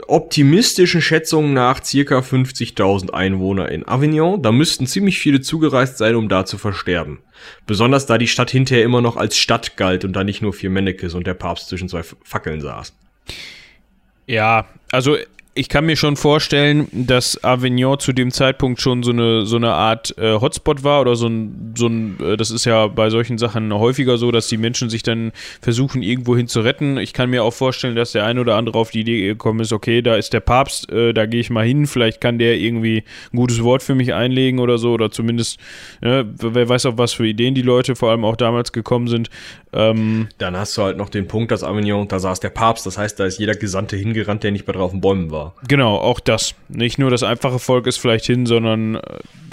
optimistischen Schätzungen nach circa 50.000 Einwohner in Avignon. Da müssten ziemlich viele zugereist sein, um da zu versterben. Besonders da die Stadt hinterher immer noch als Stadt galt und da nicht nur vier Mennekes und der Papst zwischen zwei Fackeln saß. Ja, also ich kann mir schon vorstellen, dass Avignon zu dem Zeitpunkt schon so eine, so eine Art äh, Hotspot war oder so ein, so ein äh, das ist ja bei solchen Sachen häufiger so, dass die Menschen sich dann versuchen, irgendwohin zu retten. Ich kann mir auch vorstellen, dass der eine oder andere auf die Idee gekommen ist, okay, da ist der Papst, äh, da gehe ich mal hin, vielleicht kann der irgendwie ein gutes Wort für mich einlegen oder so, oder zumindest, wer weiß auf was für Ideen die Leute vor allem auch damals gekommen sind. Ähm, dann hast du halt noch den Punkt, dass Avignon, da saß der Papst, das heißt, da ist jeder Gesandte hingerannt, der nicht mehr drauf in Bäumen war Genau, auch das. Nicht nur das einfache Volk ist vielleicht hin, sondern äh,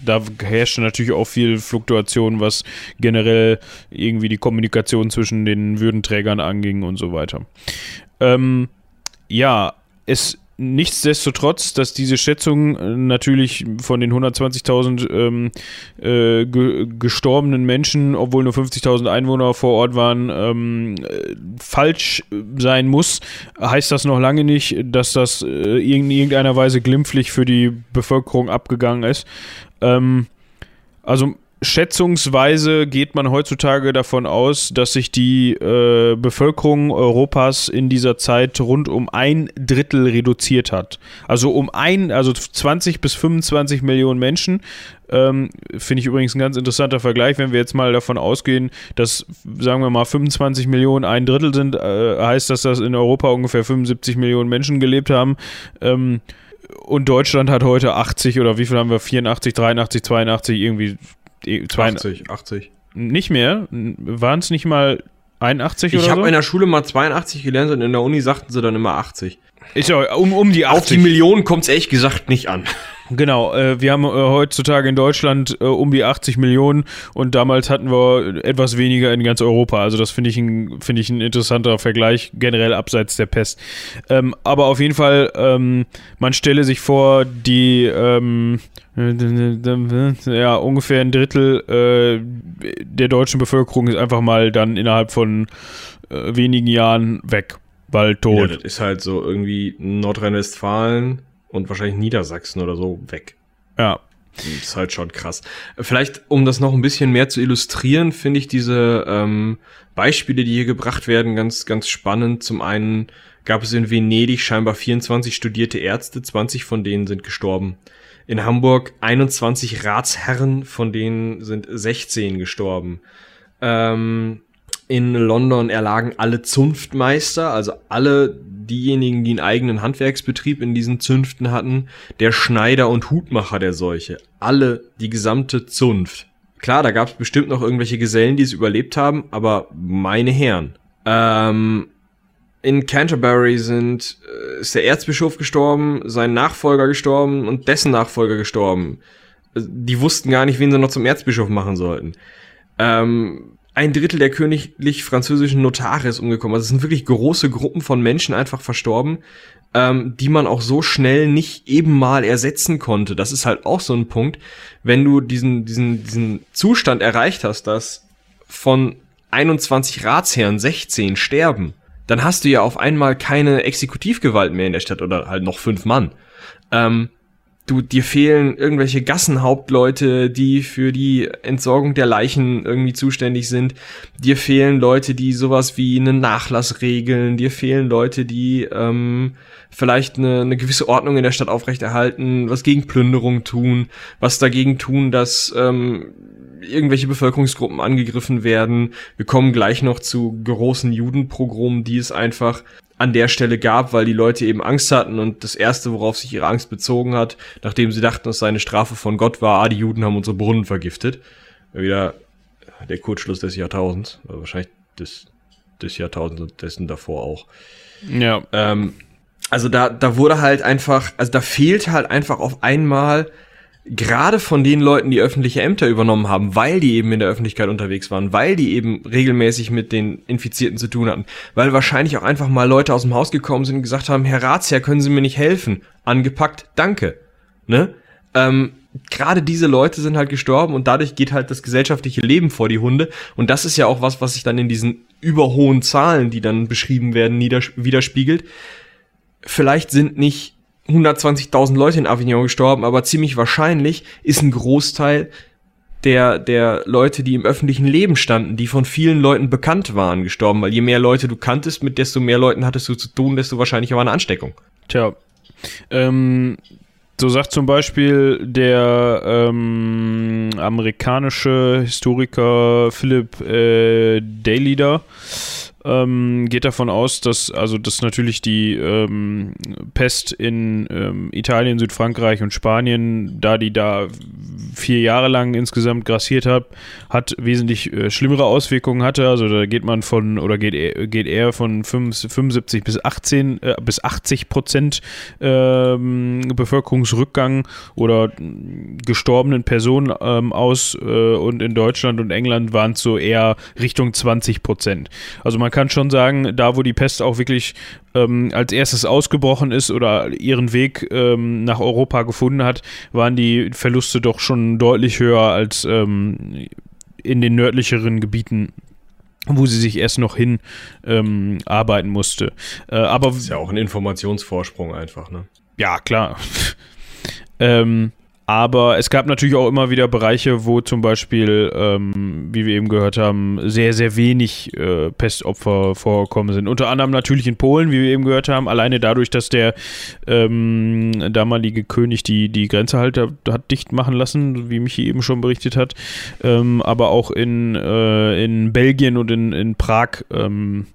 da herrschte natürlich auch viel Fluktuation, was generell irgendwie die Kommunikation zwischen den Würdenträgern anging und so weiter. Ähm, ja, es Nichtsdestotrotz, dass diese Schätzung äh, natürlich von den 120.000 ähm, äh, ge gestorbenen Menschen, obwohl nur 50.000 Einwohner vor Ort waren, ähm, äh, falsch sein muss, heißt das noch lange nicht, dass das äh, in irgendeiner Weise glimpflich für die Bevölkerung abgegangen ist. Ähm, also Schätzungsweise geht man heutzutage davon aus, dass sich die äh, Bevölkerung Europas in dieser Zeit rund um ein Drittel reduziert hat. Also um ein, also 20 bis 25 Millionen Menschen. Ähm, Finde ich übrigens ein ganz interessanter Vergleich, wenn wir jetzt mal davon ausgehen, dass, sagen wir mal, 25 Millionen ein Drittel sind, äh, heißt das, dass in Europa ungefähr 75 Millionen Menschen gelebt haben. Ähm, und Deutschland hat heute 80 oder wie viel haben wir? 84, 83, 82, irgendwie 82, 80. Nicht mehr? Waren es nicht mal 81 ich oder so? Ich habe in der Schule mal 82 gelernt und in der Uni sagten sie dann immer 80. Ist ja um, um die 80. Auf die Millionen kommt es ehrlich gesagt nicht an. Genau, äh, wir haben äh, heutzutage in Deutschland äh, um die 80 Millionen und damals hatten wir etwas weniger in ganz Europa. Also das finde ich, ein, find ich ein interessanter Vergleich, generell abseits der Pest. Ähm, aber auf jeden Fall, ähm, man stelle sich vor, die ähm, ja, ungefähr ein Drittel äh, der deutschen Bevölkerung ist einfach mal dann innerhalb von äh, wenigen Jahren weg, weil tot. Ja, das ist halt so irgendwie Nordrhein-Westfalen und wahrscheinlich Niedersachsen oder so weg. Ja. Das ist halt schon krass. Vielleicht, um das noch ein bisschen mehr zu illustrieren, finde ich diese ähm, Beispiele, die hier gebracht werden, ganz, ganz spannend. Zum einen gab es in Venedig scheinbar 24 studierte Ärzte, 20 von denen sind gestorben. In Hamburg 21 Ratsherren, von denen sind 16 gestorben. Ähm, in London erlagen alle Zunftmeister, also alle diejenigen, die einen eigenen Handwerksbetrieb in diesen Zünften hatten, der Schneider und Hutmacher der Seuche. Alle, die gesamte Zunft. Klar, da gab es bestimmt noch irgendwelche Gesellen, die es überlebt haben, aber meine Herren. Ähm, in Canterbury sind, äh, ist der Erzbischof gestorben, sein Nachfolger gestorben und dessen Nachfolger gestorben. Die wussten gar nicht, wen sie noch zum Erzbischof machen sollten. Ähm, ein Drittel der königlich französischen Notare ist umgekommen. Also es sind wirklich große Gruppen von Menschen einfach verstorben, ähm, die man auch so schnell nicht eben mal ersetzen konnte. Das ist halt auch so ein Punkt, wenn du diesen, diesen, diesen Zustand erreicht hast, dass von 21 Ratsherren 16 sterben, dann hast du ja auf einmal keine Exekutivgewalt mehr in der Stadt oder halt noch fünf Mann. Ähm, du, dir fehlen irgendwelche Gassenhauptleute, die für die Entsorgung der Leichen irgendwie zuständig sind. Dir fehlen Leute, die sowas wie einen Nachlass regeln. Dir fehlen Leute, die ähm, vielleicht eine, eine gewisse Ordnung in der Stadt aufrechterhalten, was gegen Plünderung tun, was dagegen tun, dass ähm, irgendwelche Bevölkerungsgruppen angegriffen werden. Wir kommen gleich noch zu großen Judenprogromen, die es einfach an der Stelle gab, weil die Leute eben Angst hatten und das erste, worauf sich ihre Angst bezogen hat, nachdem sie dachten, dass seine Strafe von Gott war, ah, die Juden haben unsere Brunnen vergiftet. Wieder der Kurzschluss des Jahrtausends, wahrscheinlich des, des Jahrtausends und dessen davor auch. Ja. Ähm, also da, da wurde halt einfach, also da fehlt halt einfach auf einmal gerade von den Leuten, die öffentliche Ämter übernommen haben, weil die eben in der Öffentlichkeit unterwegs waren, weil die eben regelmäßig mit den Infizierten zu tun hatten, weil wahrscheinlich auch einfach mal Leute aus dem Haus gekommen sind und gesagt haben, Herr Ratsherr, können Sie mir nicht helfen? Angepackt, danke. Ne? Ähm, gerade diese Leute sind halt gestorben und dadurch geht halt das gesellschaftliche Leben vor die Hunde. Und das ist ja auch was, was sich dann in diesen überhohen Zahlen, die dann beschrieben werden, widerspiegelt. Vielleicht sind nicht 120.000 Leute in Avignon gestorben, aber ziemlich wahrscheinlich ist ein Großteil der, der Leute, die im öffentlichen Leben standen, die von vielen Leuten bekannt waren, gestorben, weil je mehr Leute du kanntest, mit desto mehr Leuten hattest du zu tun, desto wahrscheinlicher war eine Ansteckung. Tja, ähm, so sagt zum Beispiel der ähm, amerikanische Historiker Philip äh, Daylieder, ähm, geht davon aus, dass also dass natürlich die ähm, Pest in ähm, Italien, Südfrankreich und Spanien, da die da vier Jahre lang insgesamt grassiert hat, hat wesentlich äh, schlimmere Auswirkungen hatte. Also da geht man von oder geht, e, geht eher von 75 bis 18 äh, bis 80 Prozent ähm, Bevölkerungsrückgang oder gestorbenen Personen ähm, aus äh, und in Deutschland und England waren es so eher Richtung 20 Prozent. Also man kann schon sagen, da wo die Pest auch wirklich ähm, als erstes ausgebrochen ist oder ihren Weg ähm, nach Europa gefunden hat, waren die Verluste doch schon deutlich höher als ähm, in den nördlicheren Gebieten wo sie sich erst noch hin ähm, arbeiten musste. Äh, aber das ist ja auch ein Informationsvorsprung einfach, ne? Ja, klar. [laughs] ähm, aber es gab natürlich auch immer wieder Bereiche, wo zum Beispiel, ähm, wie wir eben gehört haben, sehr, sehr wenig äh, Pestopfer vorgekommen sind. Unter anderem natürlich in Polen, wie wir eben gehört haben, alleine dadurch, dass der ähm, damalige König die, die Grenze halt hat dicht machen lassen, wie Michi eben schon berichtet hat. Ähm, aber auch in, äh, in Belgien und in, in Prag ähm,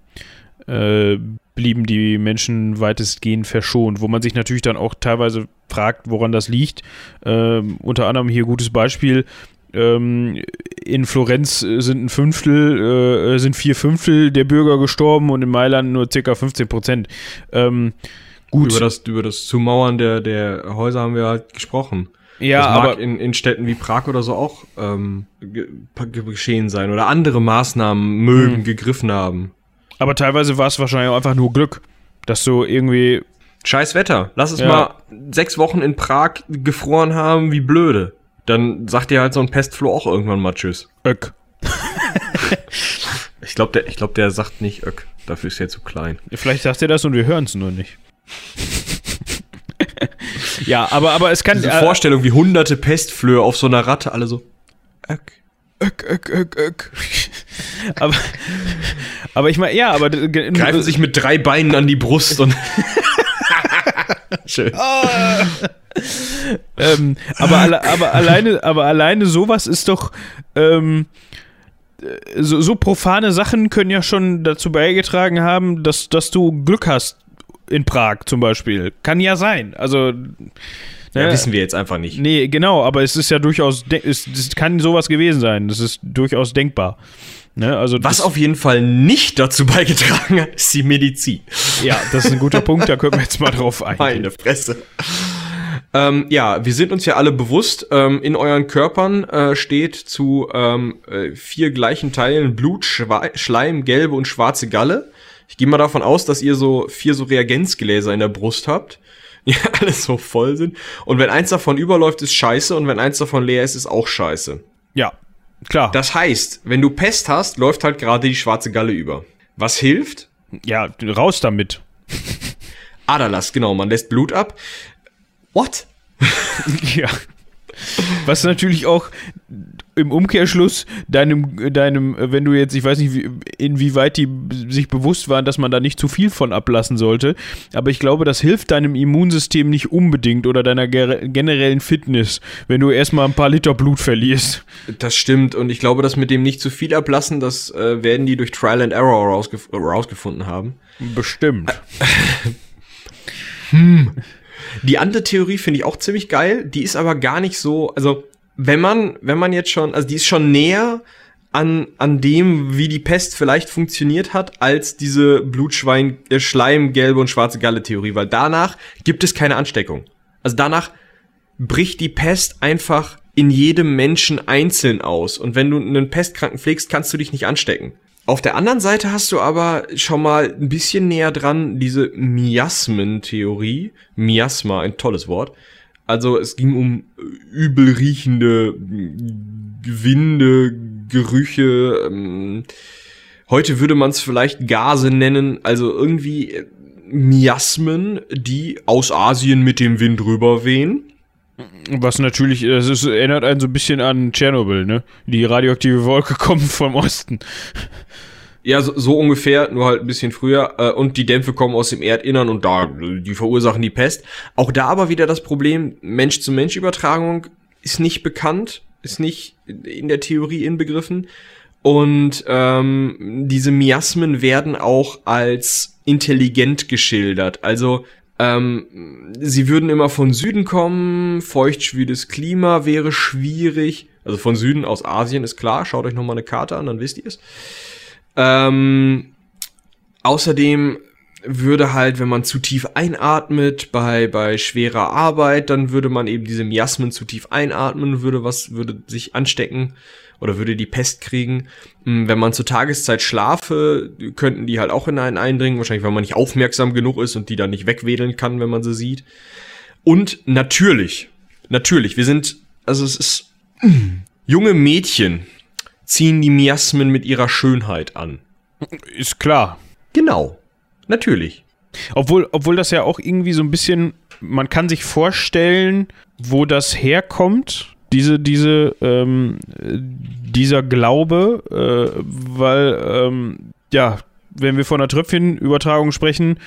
äh, blieben die Menschen weitestgehend verschont, wo man sich natürlich dann auch teilweise fragt, woran das liegt. Ähm, unter anderem hier gutes Beispiel. Ähm, in Florenz sind ein Fünftel, äh, sind vier Fünftel der Bürger gestorben und in Mailand nur circa 15 Prozent. Ähm, Gut. Über das, über das Zumauern der, der Häuser haben wir halt gesprochen. Ja, das aber mag in, in Städten wie Prag oder so auch ähm, ge geschehen sein oder andere Maßnahmen mögen Mhm. gegriffen haben. Aber teilweise war es wahrscheinlich auch einfach nur Glück, dass du irgendwie Scheiß Wetter. Lass es Ja. mal sechs Wochen in Prag gefroren haben, wie blöde. Dann sagt dir halt so ein Pestfloh auch irgendwann mal Tschüss. Öck. [laughs] Ich glaube, der, ich glaub, der sagt nicht Öck. Dafür ist er zu klein. Vielleicht sagt er das und wir hören es nur nicht. [laughs] ja, aber, aber es kann. Diese äh, Vorstellung, wie hunderte Pestflöhe auf so einer Ratte alle so. Öck. Öck, öck, öck, öck. aber, [laughs] aber ich meine, ja, aber. Greifen sich mit drei Beinen an die Brust und. [laughs] Schön. ähm, aber, alle, aber, alleine, aber alleine sowas ist doch. Ähm, äh, so, so profane Sachen können ja schon dazu beigetragen haben, dass, dass du Glück hast in Prag zum Beispiel. Kann ja sein. Also. Ja, ne, wissen wir jetzt einfach nicht. Nee, genau, aber es ist ja durchaus, es, es kann sowas gewesen sein. Das ist durchaus denkbar. Ne? Also Was auf jeden Fall nicht dazu beigetragen hat, ist die Medizin. [laughs] Ja, das ist ein guter Punkt, da können wir jetzt mal drauf eingehen. Meine Fresse. Ähm, ja, wir sind uns ja alle bewusst, ähm, in euren Körpern äh, steht zu ähm, äh, vier gleichen Teilen Blut, Schwa Schleim, gelbe und schwarze Galle. Ich gehe mal davon aus, dass ihr so vier so Reagenzgläser in der Brust habt, [laughs] die alles so voll sind. Und wenn eins davon überläuft, ist scheiße und wenn eins davon leer ist, ist auch scheiße. Ja, klar. Das heißt, wenn du Pest hast, läuft halt gerade die schwarze Galle über. Was hilft? ja, raus damit. [laughs] Aderlass, genau, man lässt Blut ab. What? [laughs] Ja. Was natürlich auch im Umkehrschluss deinem, deinem, wenn du jetzt, ich weiß nicht, wie, inwieweit die sich bewusst waren, dass man da nicht zu viel von ablassen sollte, aber ich glaube, das hilft deinem Immunsystem nicht unbedingt oder deiner generellen Fitness, wenn du erstmal ein paar Liter Blut verlierst. Das stimmt und ich glaube, dass mit dem nicht zu viel ablassen, das äh, werden die durch Trial and Error rausgef rausgefunden haben. Bestimmt. Die andere Theorie finde ich auch ziemlich geil, die ist aber gar nicht so, also wenn man, wenn man jetzt schon, also die ist schon näher an, an dem, wie die Pest vielleicht funktioniert hat, als diese Blutschwein, äh, Schleim, gelbe und schwarze Galle Theorie, weil danach gibt es keine Ansteckung. Also danach bricht die Pest einfach in jedem Menschen einzeln aus. Und wenn du einen Pestkranken pflegst, kannst du dich nicht anstecken. Auf der anderen Seite hast du aber schon mal ein bisschen näher dran diese Miasmen-Theorie. Miasma, ein tolles Wort. Also es ging um übel riechende Gewinde, Gerüche. Ähm, heute würde man es vielleicht Gase nennen. Also irgendwie äh, Miasmen, die aus Asien mit dem Wind rüberwehen. Was natürlich, das ist, erinnert einen so ein bisschen an Tschernobyl, ne? Die radioaktive Wolke [laughs] kommt vom Osten. Ja, so, so ungefähr, nur halt ein bisschen früher. Äh, und die Dämpfe kommen aus dem Erdinnern und da, die verursachen die Pest. Auch da aber wieder das Problem, Mensch-zu-Mensch-Übertragung ist nicht bekannt, ist nicht in der Theorie inbegriffen. Und ähm, diese Miasmen werden auch als intelligent geschildert. Also ähm, sie würden immer von Süden kommen, feuchtschwüles Klima wäre schwierig. Also von Süden aus Asien ist klar, schaut euch nochmal eine Karte an, dann wisst ihr es. Ähm, außerdem würde halt, wenn man zu tief einatmet bei, bei schwerer Arbeit, dann würde man eben diese Miasmen zu tief einatmen, würde was, würde sich anstecken oder würde die Pest kriegen. Mm, Wenn man zur Tageszeit schlafe, könnten die halt auch in einen eindringen, wahrscheinlich weil man nicht aufmerksam genug ist und die dann nicht wegwedeln kann, wenn man sie sieht. Und natürlich, natürlich, wir sind, also es ist, junge Mädchen ziehen die Miasmen mit ihrer Schönheit an. Ist klar. Genau. Natürlich. Obwohl, obwohl das ja auch irgendwie so ein bisschen, man kann sich vorstellen, wo das herkommt, diese, diese, ähm, äh, dieser Glaube, äh, weil, ähm, ja, wenn wir von einer Tröpfchenübertragung sprechen,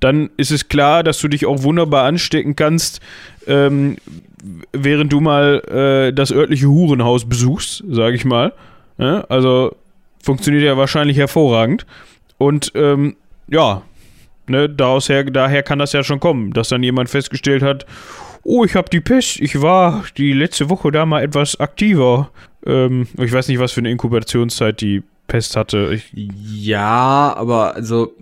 dann ist es klar, dass du dich auch wunderbar anstecken kannst, ähm, während du mal äh, das örtliche Hurenhaus besuchst, sage ich mal. Ja, also funktioniert ja wahrscheinlich hervorragend. Und ähm, ja, ne, daraus her, daher kann das ja schon kommen, dass dann jemand festgestellt hat, oh, ich habe die Pest, ich war die letzte Woche da mal etwas aktiver. Ähm, ich weiß nicht, was für eine Inkubationszeit die Pest hatte. Ich, ja, aber also.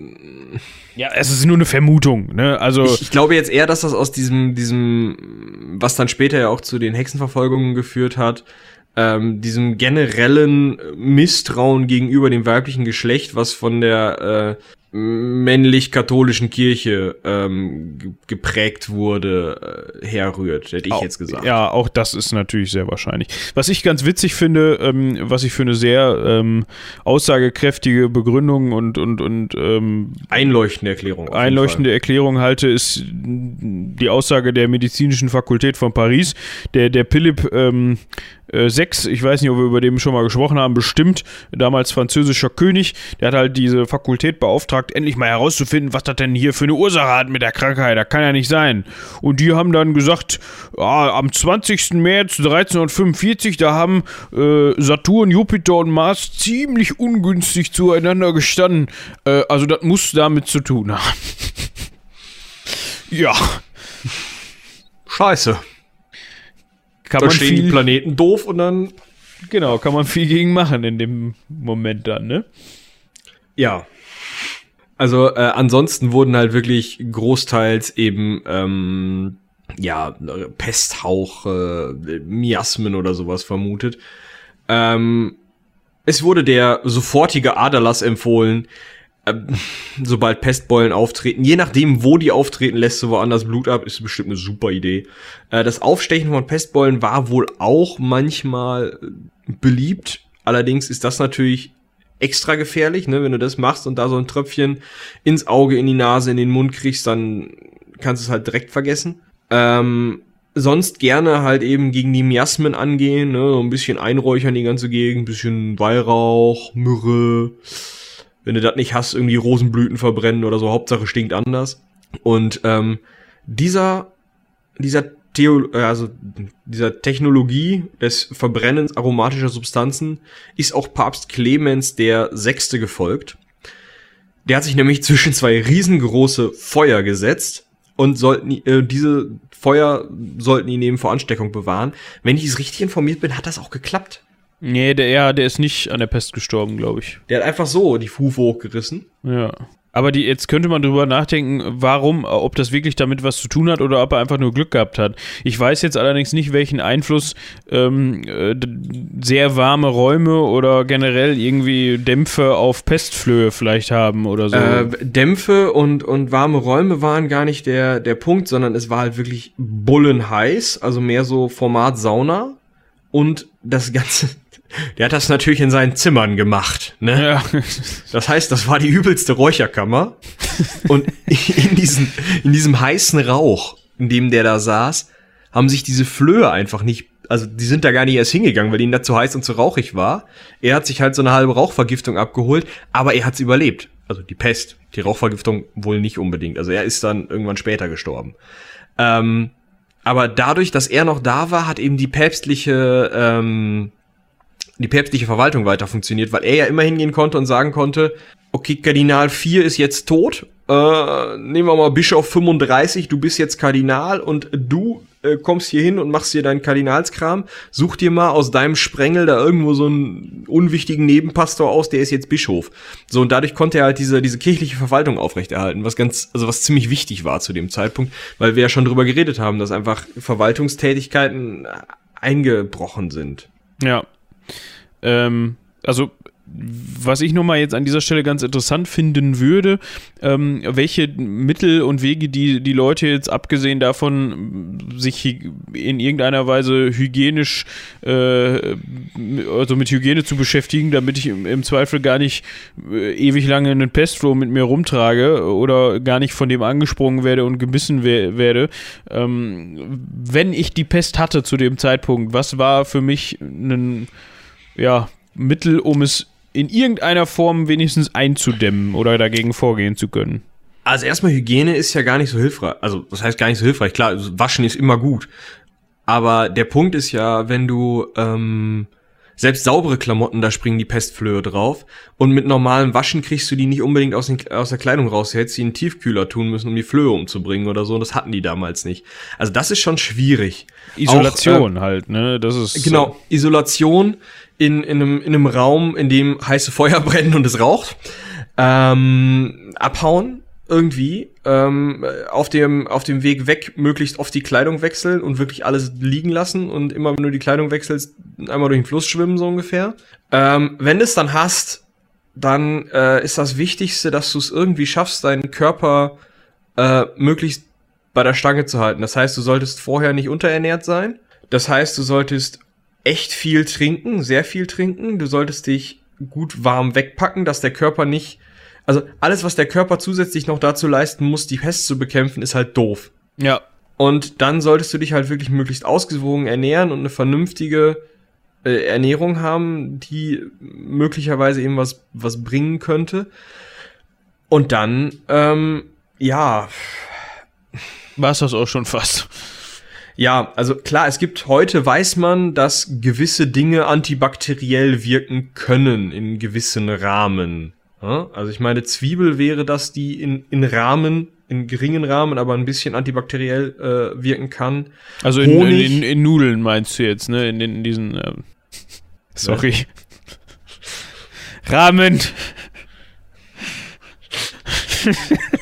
Ja, es ist nur eine Vermutung, ne? Also. Ich, ich, glaube jetzt eher, dass das aus diesem, diesem, was dann später ja auch zu den Hexenverfolgungen geführt hat, ähm, diesem generellen Misstrauen gegenüber dem weiblichen Geschlecht, was von der äh, männlich-katholischen Kirche ähm, geprägt wurde, äh, herrührt, hätte ich auch, jetzt gesagt. Ja, auch das ist natürlich sehr wahrscheinlich. Was ich ganz witzig finde, ähm, was ich für eine sehr ähm, aussagekräftige Begründung und, und, und ähm, einleuchtende Erklärung. Einleuchtende Erklärung halte, ist die Aussage der medizinischen Fakultät von Paris. Der, der Philipp ähm, äh, sechs, ich weiß nicht, ob wir über den schon mal gesprochen haben, bestimmt, damals französischer König, der hat halt diese Fakultät beauftragt, endlich mal herauszufinden, was das denn hier für eine Ursache hat mit der Krankheit, das kann ja nicht sein. Und die haben dann gesagt, ja, am 20. März 1345, da haben äh, Saturn, Jupiter und Mars ziemlich ungünstig zueinander gestanden. Äh, also das muss damit zu tun haben. [laughs] ja. Scheiße kann da man stehen viel, die Planeten doof und dann. Genau, kann man viel gegen machen in dem Moment dann, ne? Ja. Also äh, ansonsten wurden halt wirklich großteils eben ähm, ja Pesthauch, äh, Miasmen oder sowas vermutet. Ähm, es wurde der sofortige Aderlass empfohlen, ähm, sobald Pestbeulen auftreten, je nachdem, wo die auftreten, lässt du woanders Blut ab, ist bestimmt eine super Idee. Äh, das Aufstechen von Pestbeulen war wohl auch manchmal äh, beliebt. Allerdings ist das natürlich extra gefährlich, ne? Wenn du das machst und da so ein Tröpfchen ins Auge, in die Nase, in den Mund kriegst, dann kannst du es halt direkt vergessen. Ähm, sonst gerne halt eben gegen die Miasmen angehen, ne? So ein bisschen einräuchern die ganze Gegend, ein bisschen Weihrauch, Myrrhe, wenn du das nicht hast, irgendwie Rosenblüten verbrennen oder so, Hauptsache stinkt anders. Und ähm, dieser, dieser Theo, äh, also dieser Technologie des Verbrennens aromatischer Substanzen ist auch Papst Clemens der Sechste gefolgt. Der hat sich nämlich [laughs] zwischen zwei riesengroße Feuer gesetzt und sollten äh, diese Feuer sollten ihn eben vor Ansteckung bewahren. Wenn ich es richtig informiert bin, hat das auch geklappt. Nee, der, ja, der ist nicht an der Pest gestorben, glaube ich. Der hat einfach so die Hufe hochgerissen. Ja. Aber die, jetzt könnte man drüber nachdenken, warum, ob das wirklich damit was zu tun hat oder ob er einfach nur Glück gehabt hat. Ich weiß jetzt allerdings nicht, welchen Einfluss ähm, äh, sehr warme Räume oder generell irgendwie Dämpfe auf Pestflöhe vielleicht haben oder so. Äh, Dämpfe und, und warme Räume waren gar nicht der, der Punkt, sondern es war halt wirklich bullenheiß, also mehr so Format Sauna. Und das Ganze, der hat das natürlich in seinen Zimmern gemacht. Ne? Ja. Das heißt, das war die übelste Räucherkammer. Und in, diesen, in diesem heißen Rauch, in dem der da saß, haben sich diese Flöhe einfach nicht, also die sind da gar nicht erst hingegangen, weil ihnen da zu heiß und zu rauchig war. Er hat sich halt so eine halbe Rauchvergiftung abgeholt, aber er hat's überlebt. Also die Pest, die Rauchvergiftung wohl nicht unbedingt. Also er ist dann irgendwann später gestorben. Ähm, aber dadurch, dass er noch da war, hat eben die päpstliche ähm, die päpstliche Verwaltung weiter funktioniert, weil er ja immer hingehen konnte und sagen konnte, okay, Kardinal 4 ist jetzt tot, äh, nehmen wir mal Bischof 35, du bist jetzt Kardinal und du äh, kommst hier hin und machst hier deinen Kardinalskram, such dir mal aus deinem Sprengel da irgendwo so einen unwichtigen Nebenpastor aus, der ist jetzt Bischof. So, und dadurch konnte er halt diese, diese kirchliche Verwaltung aufrechterhalten, was ganz, also was ziemlich wichtig war zu dem Zeitpunkt, weil wir ja schon drüber geredet haben, dass einfach Verwaltungstätigkeiten eingebrochen sind. Ja, ähm, also was ich nochmal jetzt an dieser Stelle ganz interessant finden würde, ähm, welche Mittel und Wege die, die Leute jetzt abgesehen davon, sich in irgendeiner Weise hygienisch, äh, also mit Hygiene zu beschäftigen, damit ich im, im Zweifel gar nicht äh, ewig lange einen Pestflow mit mir rumtrage oder gar nicht von dem angesprungen werde und gebissen we werde. Ähm, wenn ich die Pest hatte zu dem Zeitpunkt, was war für mich ein ja, Mittel, um es in irgendeiner Form wenigstens einzudämmen oder dagegen vorgehen zu können? Also erstmal Hygiene ist ja gar nicht so hilfreich. Also das heißt gar nicht so hilfreich. Klar, waschen ist immer gut. Aber der Punkt ist ja, wenn du ähm, Selbst saubere Klamotten, da springen die Pestflöhe drauf. Und mit normalem Waschen kriegst du die nicht unbedingt aus, den, aus der Kleidung raus. Du hättest sie in den Tiefkühler tun müssen, um die Flöhe umzubringen oder so. Und das hatten die damals nicht. Also das ist schon schwierig. Isolation Auch, äh, halt, ne? Das ist. Genau, Isolation in, in, einem, in einem Raum, in dem heiße Feuer [laughs] brennen und es raucht. Ähm, abhauen irgendwie ähm, auf dem auf dem Weg weg möglichst oft die Kleidung wechseln und wirklich alles liegen lassen und immer wenn du die Kleidung wechselst einmal durch den Fluss schwimmen so ungefähr. Ähm, wenn du es dann hast, dann äh, ist das Wichtigste, dass du es irgendwie schaffst, deinen Körper äh, möglichst bei der Stange zu halten. Das heißt, du solltest vorher nicht unterernährt sein. Das heißt, du solltest echt viel trinken, sehr viel trinken. Du solltest dich gut warm wegpacken, dass der Körper nicht also alles, was der Körper zusätzlich noch dazu leisten muss, die Pest zu bekämpfen, ist halt doof. Ja. Und dann solltest du dich halt wirklich möglichst ausgewogen ernähren und eine vernünftige äh, Ernährung haben, die möglicherweise eben was, was bringen könnte. Und dann, ähm, ja. War es das auch schon fast. Ja, also klar, es gibt heute weiß man, dass gewisse Dinge antibakteriell wirken können in gewissen Rahmen. Also ich meine, Zwiebel wäre das, die in, in Rahmen, in geringen Rahmen, aber ein bisschen antibakteriell äh, wirken kann. Also in, in, in, Nudeln meinst du jetzt, ne? In, in diesen. Ähm, [laughs] sorry. Rahmen. [laughs]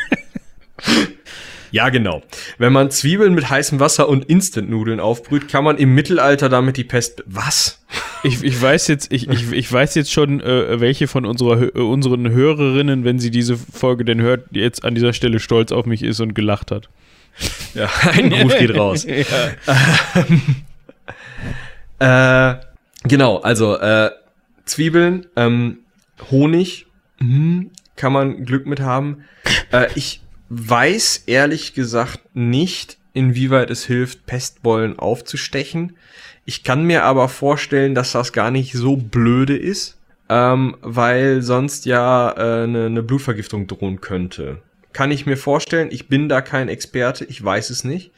ja, genau. Wenn man Zwiebeln mit heißem Wasser und Instant-Nudeln aufbrüht, kann man im Mittelalter damit die Pest. Was? Ich, ich weiß jetzt, ich, ich, ich weiß jetzt schon, äh, welche von unserer, äh, unseren Hörerinnen, wenn sie diese Folge denn hört, jetzt an dieser Stelle stolz auf mich ist und gelacht hat. Ja, [laughs] ein Gruß geht raus. [laughs] ja. [laughs] äh, genau, also äh, Zwiebeln, ähm, Honig, mh, kann man Glück mit haben. Äh, ich weiß ehrlich gesagt nicht, inwieweit es hilft, Pestbollen aufzustechen. Ich kann mir aber vorstellen, dass das gar nicht so blöde ist, ähm, weil sonst ja äh, eine, ne Blutvergiftung drohen könnte. Kann ich mir vorstellen. Ich bin da kein Experte, ich weiß es nicht.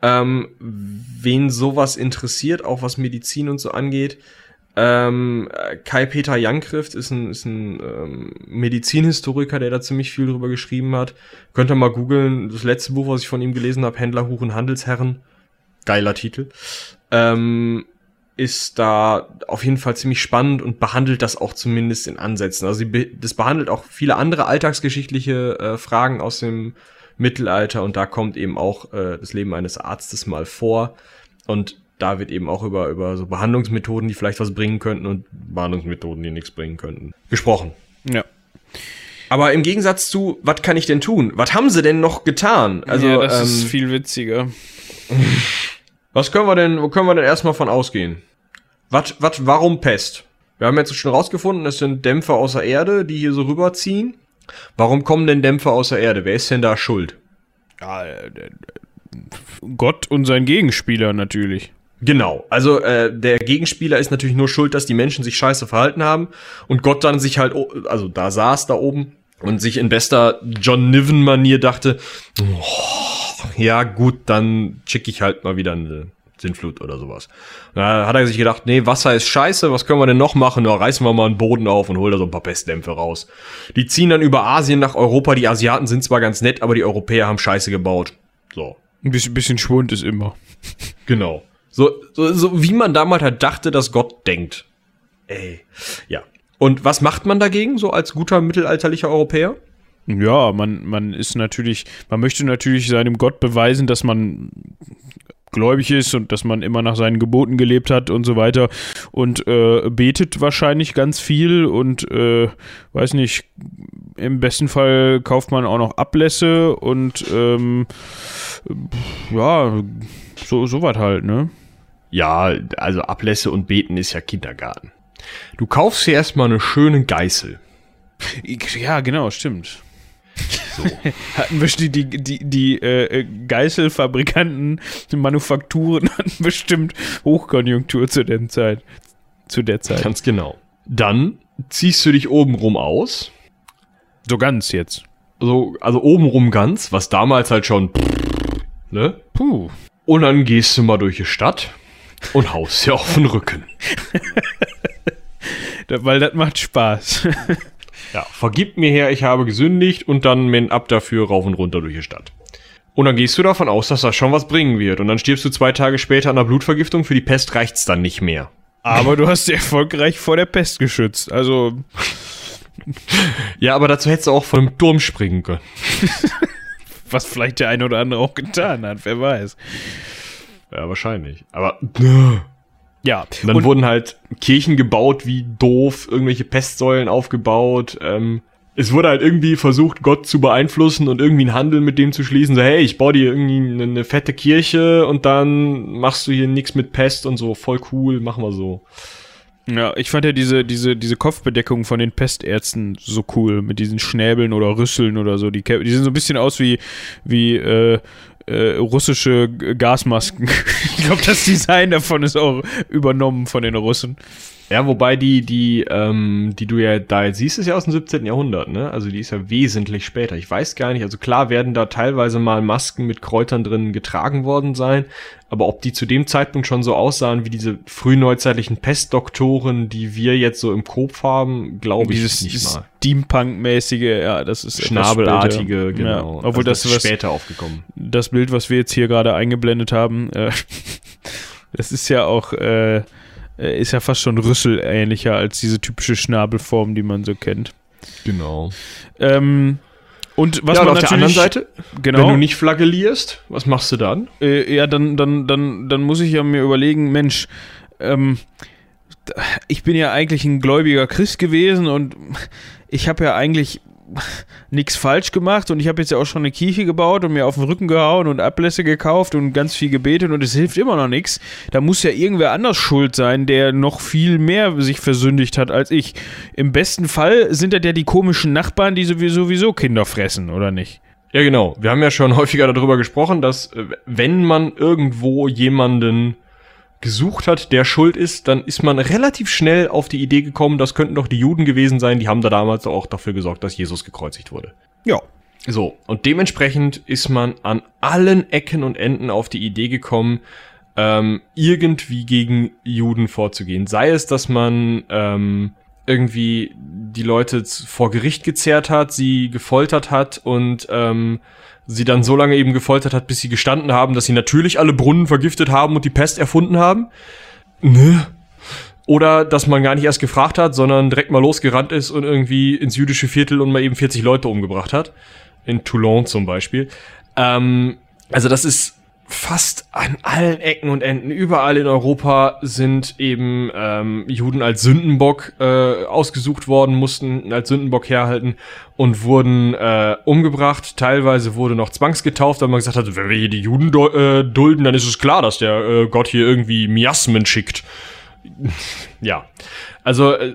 Ähm, wen sowas interessiert, auch was Medizin und so angeht, ähm, Kai-Peter Jankrift ist ein, ist ein ähm, Medizinhistoriker, der da ziemlich viel drüber geschrieben hat. Könnt ihr mal googeln. Das letzte Buch, was ich von ihm gelesen habe, Händler, Huren, Handelsherren. Geiler Titel ähm, ist da auf jeden Fall ziemlich spannend und behandelt das auch zumindest in Ansätzen. Also be das behandelt auch viele andere alltagsgeschichtliche äh, Fragen aus dem Mittelalter und da kommt eben auch äh, das Leben eines Arztes mal vor und da wird eben auch über, über so Behandlungsmethoden, die vielleicht was bringen könnten und Behandlungsmethoden, die nichts bringen könnten, gesprochen. Ja. Aber im Gegensatz zu, was kann ich denn tun? Was haben sie denn noch getan? Also, ja, das ähm, ist viel witziger. [laughs] Was können wir denn, wo können wir denn erstmal von ausgehen? Was, was, warum Pest? Wir haben jetzt schon rausgefunden, es sind Dämpfer außer Erde, die hier so rüberziehen. Warum kommen denn Dämpfer außer Erde? Wer ist denn da schuld? Ja, Gott und sein Gegenspieler natürlich. Genau, also äh, der Gegenspieler ist natürlich nur schuld, dass die Menschen sich scheiße verhalten haben und Gott dann sich halt, also da saß da oben und sich in bester John Niven-Manier dachte, oh, ja gut, dann schicke ich halt mal wieder eine Sintflut oder sowas. Da hat er sich gedacht, nee, Wasser ist scheiße, was können wir denn noch machen? Da reißen wir mal einen Boden auf und holen da so ein paar Pestdämpfe raus. Die ziehen dann über Asien nach Europa. Die Asiaten sind zwar ganz nett, aber die Europäer haben scheiße gebaut. So. Ein bisschen, bisschen Schwund ist immer. Genau. So, so, so wie man damals halt dachte, dass Gott denkt. Ey. Ja. Und was macht man dagegen, so als guter mittelalterlicher Europäer? Ja, man, man ist natürlich, man möchte natürlich seinem Gott beweisen, dass man gläubig ist und dass man immer nach seinen Geboten gelebt hat und so weiter und äh, betet wahrscheinlich ganz viel und äh, weiß nicht, im besten Fall kauft man auch noch Ablässe und ähm, ja, so, so was halt, ne? Ja, also Ablässe und Beten ist ja Kindergarten. Du kaufst dir erstmal eine schöne Geißel. Ja, genau, stimmt. So. [laughs] hatten bestimmt die, die, die äh, Geißelfabrikanten, die Manufakturen [laughs] hatten bestimmt Hochkonjunktur zu der Zeit. Zu der Zeit. Ganz genau. Dann ziehst du dich obenrum aus. So ganz jetzt. So, also obenrum ganz, was damals halt schon. Ne? Puh. Und dann gehst du mal durch die Stadt und haust dir auf den Rücken. [laughs] weil das macht Spaß. Ja, vergib mir her, ich habe gesündigt und dann men ab dafür rauf und runter durch die Stadt. Und dann gehst du davon aus, dass das schon was bringen wird. Und dann stirbst du zwei Tage später an einer Blutvergiftung. Für die Pest reicht's dann nicht mehr. Aber du hast dich erfolgreich vor der Pest geschützt. Also. Ja, aber dazu hättest du auch von einem Turm springen können. [laughs] Was vielleicht der eine oder andere auch getan hat, wer weiß. Ja, wahrscheinlich. Aber Ja, Und dann wurden halt Kirchen gebaut wie doof, irgendwelche Pestsäulen aufgebaut. Ähm, es wurde halt irgendwie versucht, Gott zu beeinflussen und irgendwie einen Handel mit dem zu schließen. So, hey, ich baue dir irgendwie eine, eine fette Kirche und dann machst du hier nichts mit Pest und so. Voll cool, machen wir so. Ja, ich fand ja diese, diese, diese Kopfbedeckung von den Pestärzten so cool, mit diesen Schnäbeln oder Rüsseln oder so. Die, die sehen so ein bisschen aus wie, wie äh, äh, russische Gasmasken. [laughs] ich glaube, das Design davon ist auch übernommen von den Russen. Ja, wobei die, die, ähm, die du ja da jetzt siehst, ist ja aus dem 17. Jahrhundert, ne? Also die ist ja wesentlich später. Ich weiß gar nicht, also klar werden da teilweise mal Masken mit Kräutern drin getragen worden sein, aber ob die zu dem Zeitpunkt schon so aussahen wie diese frühneuzeitlichen Pestdoktoren, die wir jetzt so im Kopf haben, glaube ich nicht dieses mal. Steampunk-mäßige, ja, das ist Schnabelartige, genau. Ja, obwohl Also das, ist was, später aufgekommen. das Bild, was wir jetzt hier gerade eingeblendet haben, äh, [laughs] das ist ja auch, äh, ist ja fast schon rüsselähnlicher als diese typische Schnabelform, die man so kennt. Genau. Ähm, und was ja, und man auf der anderen Seite, genau, wenn du nicht flagellierst, was machst du dann? äh, ja, dann, dann, dann, dann muss ich ja mir überlegen, Mensch, ähm, ich bin ja eigentlich ein gläubiger Christ gewesen und [laughs] ich habe ja eigentlich nichts falsch gemacht und ich habe jetzt ja auch schon eine Kirche gebaut und mir auf den Rücken gehauen und Ablässe gekauft und ganz viel gebetet und es hilft immer noch nichts. Da muss ja irgendwer anders schuld sein, der noch viel mehr sich versündigt hat als ich. Im besten Fall sind das ja die komischen Nachbarn, die sowieso, Kinder fressen, oder nicht? Ja, genau. Wir haben ja schon häufiger darüber gesprochen, dass äh, wenn man irgendwo jemanden gesucht hat, der schuld ist, dann ist man relativ schnell auf die Idee gekommen, das könnten doch die Juden gewesen sein, die haben da damals auch dafür gesorgt, dass Jesus gekreuzigt wurde. Ja. So, und dementsprechend ist man an allen Ecken und Enden auf die Idee gekommen, ähm, irgendwie gegen Juden vorzugehen. Sei es, dass man ähm, irgendwie die Leute vor Gericht gezerrt hat, sie gefoltert hat und ähm, sie dann so lange eben gefoltert hat, bis sie gestanden haben, dass sie natürlich alle Brunnen vergiftet haben und die Pest erfunden haben. Ne? Oder dass man gar nicht erst gefragt hat, sondern direkt mal losgerannt ist und irgendwie ins jüdische Viertel und mal eben 40 Leute umgebracht hat. In Toulon zum Beispiel. Ähm, also das ist fast an allen Ecken und Enden, überall in Europa sind eben ähm, Juden als Sündenbock äh, ausgesucht worden, mussten als Sündenbock herhalten und wurden äh, umgebracht. Teilweise wurde noch zwangsgetauft, weil man gesagt hat, wenn wir hier die Juden do- äh, dulden, dann ist es klar, dass der äh, Gott hier irgendwie Miasmen schickt. [laughs] ja, also äh,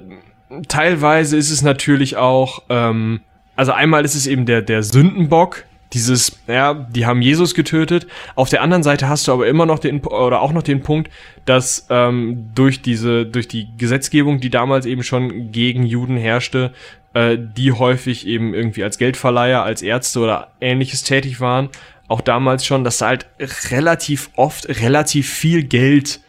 teilweise ist es natürlich auch, ähm, also einmal ist es eben der, der Sündenbock, dieses, ja, die haben Jesus getötet. Auf der anderen Seite hast du aber immer noch den, oder auch noch den Punkt, dass ähm, durch diese, durch die Gesetzgebung, die damals eben schon gegen Juden herrschte, äh, die häufig eben irgendwie als Geldverleiher, als Ärzte oder ähnliches tätig waren, auch damals schon, dass da halt relativ oft relativ viel Geld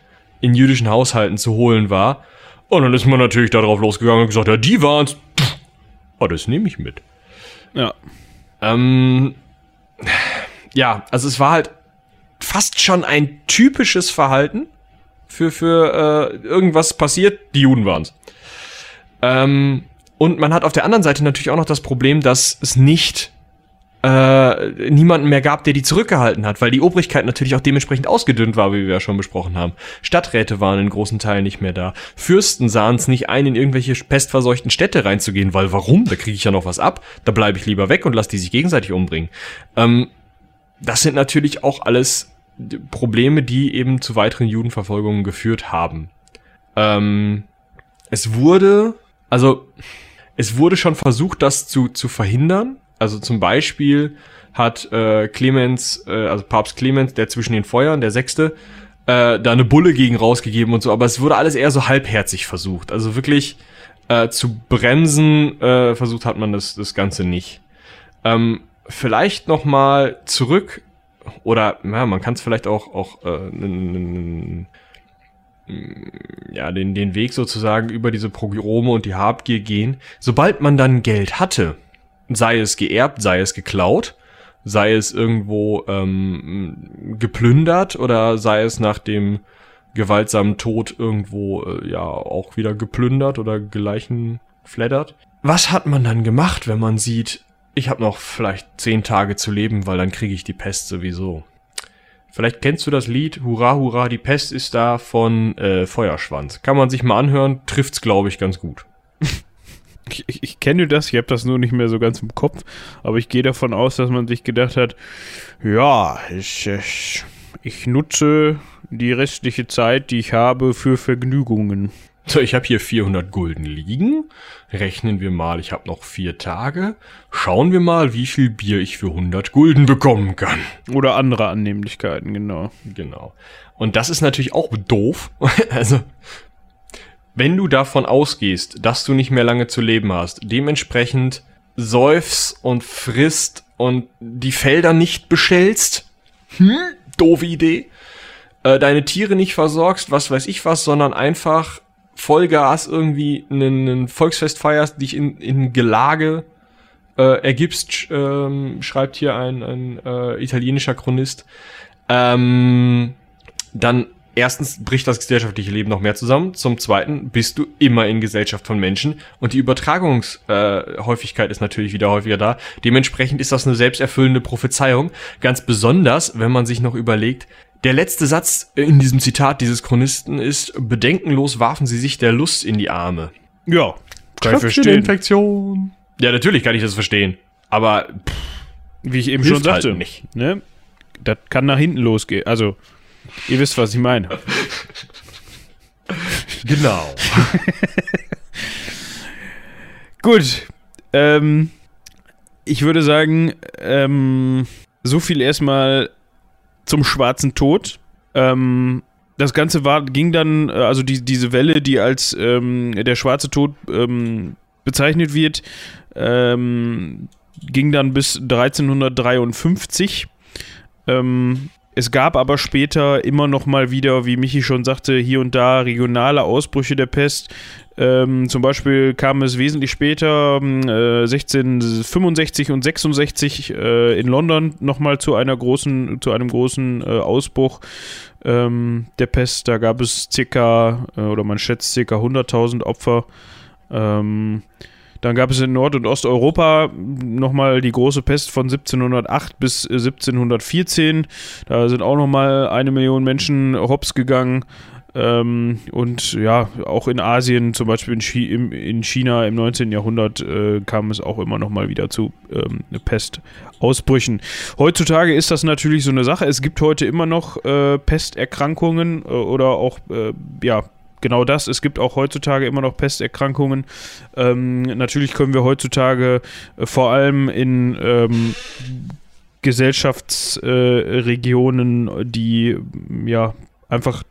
in jüdischen Haushalten zu holen war. Und dann ist man natürlich darauf losgegangen und gesagt, ja, die waren's. Oh, das nehme ich mit. Ja. Ähm, ja, also es war halt fast schon ein typisches Verhalten für, für äh, irgendwas passiert, die Juden waren's. Ähm, und man hat auf der anderen Seite natürlich auch noch das Problem, dass es nicht äh, niemanden mehr gab, der die zurückgehalten hat, weil die Obrigkeit natürlich auch dementsprechend ausgedünnt war, wie wir ja schon besprochen haben. Stadträte waren in großen Teilen nicht mehr da. Fürsten sahen es nicht ein, in irgendwelche pestverseuchten Städte reinzugehen, weil warum? Da kriege ich ja noch was ab. Da bleibe ich lieber weg und lass die sich gegenseitig umbringen. Ähm, das sind natürlich auch alles Probleme, die eben zu weiteren Judenverfolgungen geführt haben. Ähm, es wurde, also es wurde schon versucht, das zu, zu verhindern. Also zum Beispiel hat äh, Clemens, äh, also Papst Clemens, der zwischen den Feuern, der Sechste, äh, da eine Bulle gegen rausgegeben und so, aber es wurde alles eher so halbherzig versucht. Also wirklich äh, zu bremsen äh, versucht hat man das, das Ganze nicht. Ähm, vielleicht noch mal zurück oder ja, man kann es vielleicht auch auch äh, ja, den, den Weg sozusagen über diese Pogrome und die Habgier gehen. Sobald man dann Geld hatte, sei es geerbt, sei es geklaut, sei es irgendwo ähm, geplündert oder sei es nach dem gewaltsamen Tod irgendwo äh, ja auch wieder geplündert oder Geleichen flattert. Was hat man dann gemacht, wenn man sieht, ich habe noch vielleicht zehn Tage zu leben, weil dann kriege ich die Pest sowieso. Vielleicht kennst du das Lied Hurra, Hurra, die Pest ist da von äh, Feuerschwanz. Kann man sich mal anhören, trifft's, glaube ich, ganz gut. Ich, ich, ich kenne das, ich habe das nur nicht mehr so ganz im Kopf, aber ich gehe davon aus, dass man sich gedacht hat, ja, ich, ich, ich nutze die restliche Zeit, die ich habe, für Vergnügungen. So, ich habe hier 400 Gulden liegen. Rechnen wir mal, ich habe noch vier Tage. Schauen wir mal, wie viel Bier ich für 100 Gulden bekommen kann. Oder andere Annehmlichkeiten, genau. Genau. Und das ist natürlich auch doof. [laughs] also, wenn du davon ausgehst, dass du nicht mehr lange zu leben hast, dementsprechend säufst und frisst und die Felder nicht bestellst, hm, doofe Idee, äh, deine Tiere nicht versorgst, was weiß ich was, sondern einfach Vollgas irgendwie ein Volksfest feierst, dich in, in Gelage äh, ergibst, ähm, schreibt hier ein, ein äh, italienischer Chronist, ähm, dann erstens bricht das gesellschaftliche Leben noch mehr zusammen. Zum zweiten bist du immer in Gesellschaft von Menschen und die Übertragungshäufigkeit äh, ist natürlich wieder häufiger da. Dementsprechend ist das eine selbsterfüllende Prophezeiung. Ganz besonders, wenn man sich noch überlegt, der letzte Satz in diesem Zitat dieses Chronisten ist, bedenkenlos warfen sie sich der Lust in die Arme. Ja, kann ich verstehen. Infektion. Ja, natürlich kann ich das verstehen. Aber pff, wie ich eben schon sagte, halt nicht. Ne? Das kann nach hinten losgehen. Also, ihr wisst, was ich meine. genau. [laughs] Gut. Ähm, ich würde sagen, ähm, so viel erstmal zum Schwarzen Tod. Ähm, das Ganze war, ging dann, äh, also die, diese Welle, die als ähm, der Schwarze Tod ähm, bezeichnet wird, ähm, ging dann bis 1353. Ähm, es gab aber später immer noch mal wieder, wie Michi schon sagte, hier und da regionale Ausbrüche der Pest. Ähm, zum Beispiel kam es wesentlich später, äh, 1665 und 66 äh, in London nochmal zu einer großen, zu einem großen äh, Ausbruch ähm, der Pest. Da gab es circa, äh, oder man schätzt circa 100.000 Opfer. Ähm, dann gab es in Nord- und Osteuropa nochmal die große Pest von 1708 bis 1714. Da sind auch nochmal eine Million Menschen hops gegangen. Ähm, und ja, auch in Asien, zum Beispiel in, Chi im, in China im 19. Jahrhundert, äh, kam es auch immer noch mal wieder zu ähm, Pestausbrüchen. Heutzutage ist das natürlich so eine Sache. Es gibt heute immer noch äh, Pesterkrankungen äh, oder auch äh, ja, genau das. Es gibt auch heutzutage immer noch Pesterkrankungen. Ähm, natürlich können wir heutzutage äh, vor allem in ähm, Gesellschaftsregionen, äh, die ja einfach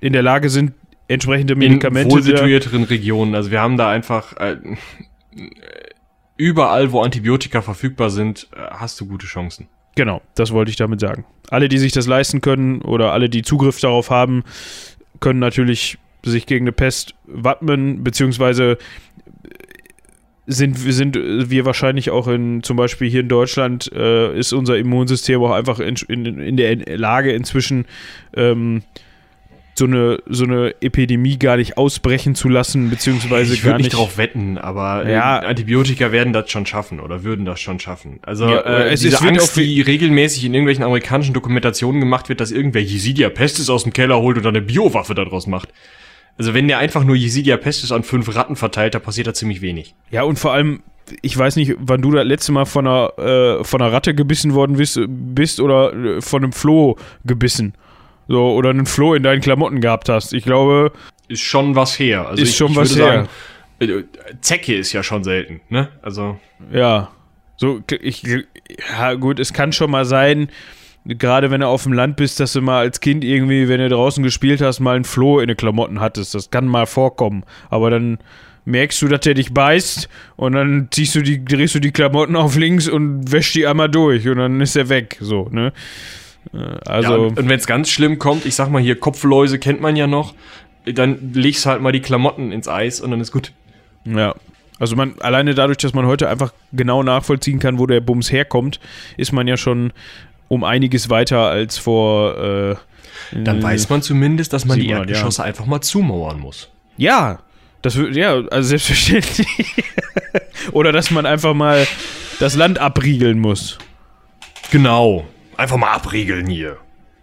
in der Lage sind, entsprechende Medikamente. In wohl situierteren Regionen. Also wir haben da einfach äh, überall, wo Antibiotika verfügbar sind, äh, hast du gute Chancen. Genau, das wollte ich damit sagen. Alle, die sich das leisten können oder alle, die Zugriff darauf haben, können natürlich sich gegen eine Pest wappnen, beziehungsweise sind, sind wir wahrscheinlich auch in, zum Beispiel hier in Deutschland, äh, ist unser Immunsystem auch einfach in, in, in der Lage inzwischen ähm, so eine, so eine Epidemie gar nicht ausbrechen zu lassen, beziehungsweise ich gar nicht. Ich drauf wetten, aber äh, ja, Antibiotika werden das schon schaffen oder würden das schon schaffen. Also ja, äh, es, diese es Angst, die regelmäßig in irgendwelchen amerikanischen Dokumentationen gemacht wird, dass irgendwer Yesidia Pestis aus dem Keller holt und dann eine Biowaffe daraus macht. Also wenn der einfach nur Yesidia pestis an fünf Ratten verteilt, da passiert da ziemlich wenig. Ja, und vor allem, ich weiß nicht, wann du das letzte Mal von einer, äh, von einer Ratte gebissen worden bist, bist oder äh, von einem Floh gebissen. So, oder einen Floh in deinen Klamotten gehabt hast. Ich glaube. Ist schon was her. Also ist ich, schon ich was her. Sagen, äh, Zecke ist ja schon selten, ne? Also. Ja. So, ich, ja, gut, es kann schon mal sein, gerade wenn du auf dem Land bist, dass du mal als Kind irgendwie, wenn du draußen gespielt hast, mal ein Floh in den Klamotten hattest. Das kann mal vorkommen. Aber dann merkst du, dass der dich beißt und dann ziehst du die, drehst du die Klamotten auf links und wäschst die einmal durch und dann ist er weg. So, ne? Äh, also. Ja, und, und wenn es ganz schlimm kommt, ich sag mal hier, Kopfläuse kennt man ja noch. dann legst du halt mal die Klamotten ins Eis und dann ist gut. Ja. Also man, alleine dadurch, dass man heute einfach genau nachvollziehen kann, wo der Bums herkommt, ist man ja schon um einiges weiter als vor. Äh, Dann weiß man zumindest, dass man die 700 Erdgeschosse einfach mal zumauern muss. Ja, das wird, ja, also selbstverständlich. [laughs] Oder dass man einfach mal das Land abriegeln muss. Genau. Einfach mal abriegeln hier.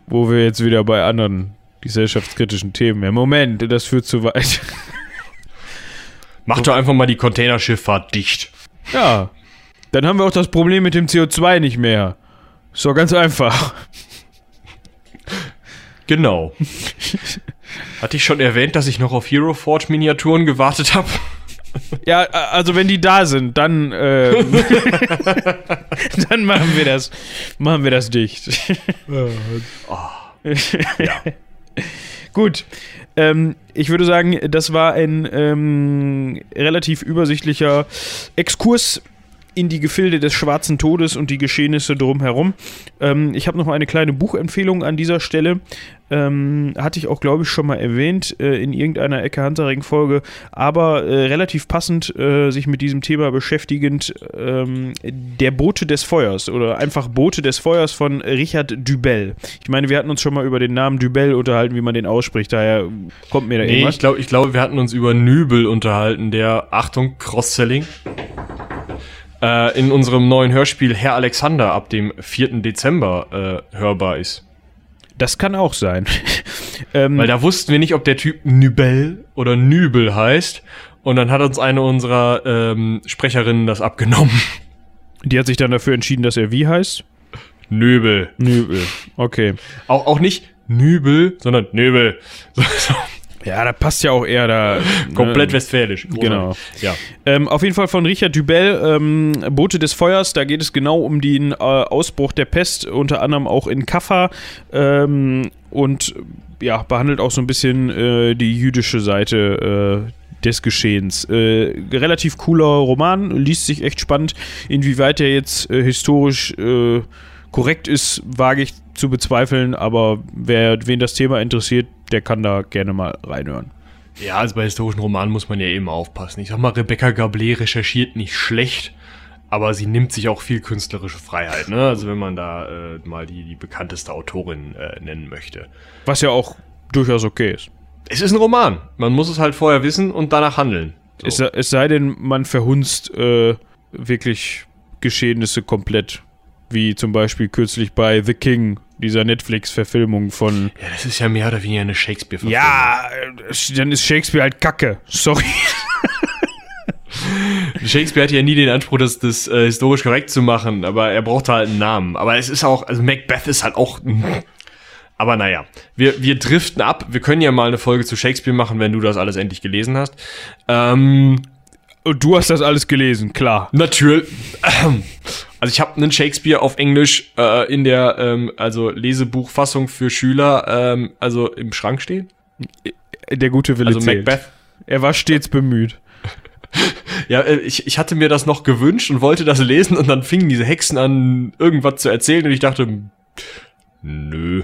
Wo wir jetzt wieder bei anderen gesellschaftskritischen Themen. Ja, Moment, das führt zu weit. [laughs] Mach doch einfach mal die Containerschifffahrt dicht. Ja, dann haben wir auch das Problem mit dem CO2 nicht mehr. Doch ganz einfach. Genau. Hatte ich schon erwähnt, dass ich noch auf Hero Forge Miniaturen gewartet habe? Ja, also wenn die da sind, dann, ähm, [laughs] dann machen wir das, machen wir das dicht. [laughs] Gut. Ähm, ich würde sagen, das war ein ähm, relativ übersichtlicher Exkurs in die Gefilde des Schwarzen Todes und die Geschehnisse drumherum. Ähm, ich habe noch eine kleine Buchempfehlung an dieser Stelle. Ähm, hatte ich auch, glaube ich, schon mal erwähnt äh, in irgendeiner Ecke Hansaring-Folge, aber äh, relativ passend äh, sich mit diesem Thema beschäftigend, ähm, Der Bote des Feuers oder einfach Bote des Feuers von Richard Dubel. Ich meine, wir hatten uns schon mal über den Namen Dubel unterhalten, wie man den ausspricht, daher kommt mir da Nee, irgendwas. ich glaube, ich glaube, wir hatten uns über Nübel unterhalten, der, Achtung, Cross-Selling, äh, in unserem neuen Hörspiel Herr Alexander ab dem 4. Dezember äh, hörbar ist. Das kann auch sein. [laughs] ähm, Weil da wussten wir nicht, ob der Typ Nübel oder Nübel heißt. Und dann hat uns eine unserer ähm, Sprecherinnen das abgenommen. [laughs] die hat sich dann dafür entschieden, dass er wie heißt? Nübel. Nübel. Okay. Auch, auch nicht Nübel, sondern Nübel. [laughs] So, so, Ja, da passt ja auch eher da. [laughs] komplett ne? westfälisch. Genau. Ja. Ähm, auf jeden Fall von Richard Dubel, ähm, Boote des Feuers. Da geht es genau um den äh, Ausbruch der Pest, unter anderem auch in Kaffa. Ähm, und ja, behandelt auch so ein bisschen äh, die jüdische Seite äh, des Geschehens. Äh, relativ cooler Roman, liest sich echt spannend. Inwieweit er jetzt äh, historisch äh, korrekt ist, wage ich zu bezweifeln, aber wer, wen das Thema interessiert, der kann da gerne mal reinhören. Ja, also bei historischen Romanen muss man ja eben aufpassen. Ich sag mal, Rebecca Gablé recherchiert nicht schlecht, aber sie nimmt sich auch viel künstlerische Freiheit, ne? Also wenn man da äh, mal die, die bekannteste Autorin äh, nennen möchte. Was ja auch durchaus okay ist. Es ist ein Roman. Man muss es halt vorher wissen und danach handeln. So. Es, es sei denn, man verhunzt äh, wirklich Geschehnisse komplett. Wie zum Beispiel kürzlich bei The King, dieser Netflix-Verfilmung von. ja, das ist ja mehr oder weniger eine Shakespeare-Verfilmung. Ja, dann ist Shakespeare halt Kacke. Sorry. [laughs] Shakespeare hatte ja nie den Anspruch, das, das äh, historisch korrekt zu machen, aber er brauchte halt einen Namen. Aber es ist auch, also Macbeth ist halt auch. Aber naja, wir, wir driften ab. Wir können ja mal eine Folge zu Shakespeare machen, wenn du das alles endlich gelesen hast. Ähm, Und du hast das alles gelesen, klar. natürlich. [clears throat] Also ich habe einen Shakespeare auf Englisch äh, in der ähm, also Lesebuchfassung für Schüler ähm, also im Schrank stehen. Der gute Wille Also zählt. Macbeth. Er war stets bemüht. [laughs] Ja, äh, ich, ich hatte mir das noch gewünscht und wollte das lesen und dann fingen diese Hexen an, irgendwas zu erzählen und ich dachte, nö.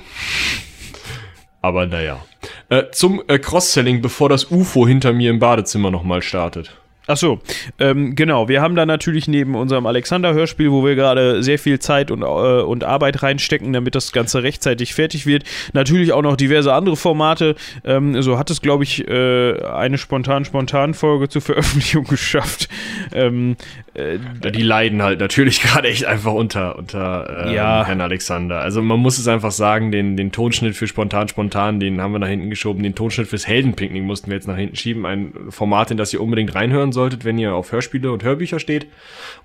Aber naja. Äh, zum äh, Cross-Selling, bevor das UFO hinter mir im Badezimmer nochmal startet. Ach so, ähm, genau. Wir haben da natürlich neben unserem Alexander-Hörspiel, wo wir gerade sehr viel Zeit und, äh, und Arbeit reinstecken, damit das Ganze rechtzeitig fertig wird, natürlich auch noch diverse andere Formate. Ähm, so hat es, glaube ich, äh, eine spontan-spontan-Folge zur Veröffentlichung [laughs] geschafft. Ähm, äh, die leiden halt natürlich [laughs] gerade echt einfach unter, unter ähm, Ja. Herrn Alexander. Also man muss es einfach sagen, den, den Tonschnitt für Spontan Spontan, den haben wir nach hinten geschoben. Den Tonschnitt fürs Heldenpicknick mussten wir jetzt nach hinten schieben. Ein Format, in das ihr unbedingt reinhören solltet, wenn ihr auf Hörspiele und Hörbücher steht.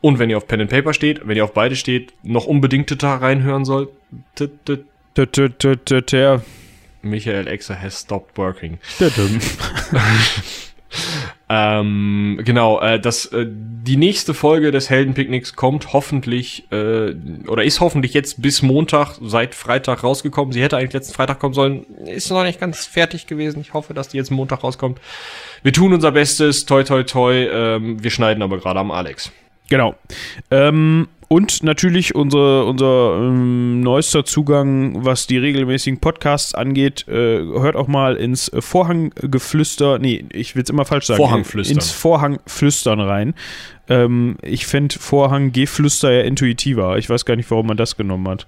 Und wenn ihr auf Pen and Paper steht, wenn ihr auf beide steht, noch unbedingt da reinhören solltet. Michael Exer has stopped working. [laughs] Ähm, genau, äh, das, äh, die nächste Folge des Heldenpicknicks kommt hoffentlich, äh, oder ist hoffentlich jetzt bis Montag, seit Freitag rausgekommen. Sie hätte eigentlich letzten Freitag kommen sollen. Ist noch nicht ganz fertig gewesen. Ich hoffe, dass die jetzt Montag rauskommt. Wir tun unser Bestes, toi toi toi. Ähm, wir schneiden aber gerade am Alex. Genau. Ähm, und natürlich unsere, unser ähm, neuester Zugang, was die regelmäßigen Podcasts angeht. Äh, hört auch mal ins Vorhanggeflüster, nee, ich will es immer falsch sagen. Vorhangflüstern. Ins Vorhangflüstern rein. Ähm, ich fände Vorhanggeflüster ja intuitiver. Ich weiß gar nicht, warum man das genommen hat.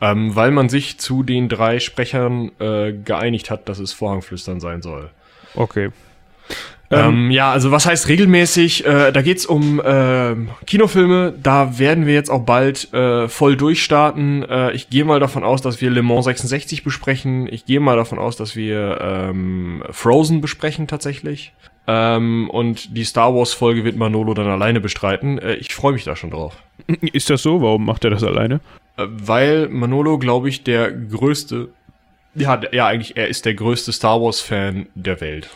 Ähm, weil man sich zu den drei Sprechern äh, geeinigt hat, dass es Vorhangflüstern sein soll. Okay. Ähm, ja, also was heißt regelmäßig? Äh, da geht's um äh, Kinofilme. Da werden wir jetzt auch bald äh, voll durchstarten. Äh, ich gehe mal davon aus, dass wir Le Mans 66 besprechen. Ich gehe mal davon aus, dass wir ähm, Frozen besprechen tatsächlich. Ähm, und die Star Wars Folge wird Manolo dann alleine bestreiten. Äh, ich freue mich da schon drauf. Ist das so? Warum macht er das alleine? Äh, weil Manolo, glaube ich, der größte, ja, ja, eigentlich, er ist der größte Star Wars-Fan der Welt.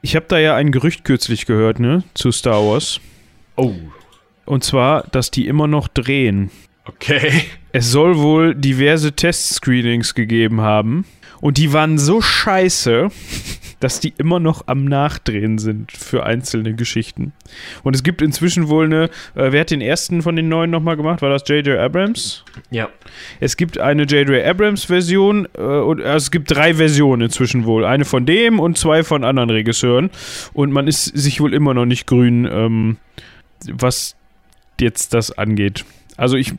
Ich habe da ja ein Gerücht kürzlich gehört, ne, zu Star Wars. Oh. Und zwar, dass die immer noch drehen. Okay. Es soll wohl diverse Test-Screenings gegeben haben. Und die waren so scheiße, dass die immer noch am Nachdrehen sind für einzelne Geschichten. Und es gibt inzwischen wohl eine. Äh, wer hat den ersten von den neuen nochmal gemacht? War das J.J. Abrams? Ja. Es gibt eine J.J. Abrams-Version äh, und also es gibt drei Versionen inzwischen wohl. Eine von dem und zwei von anderen Regisseuren. Und man ist sich wohl immer noch nicht grün, ähm, was jetzt das angeht. Also ich,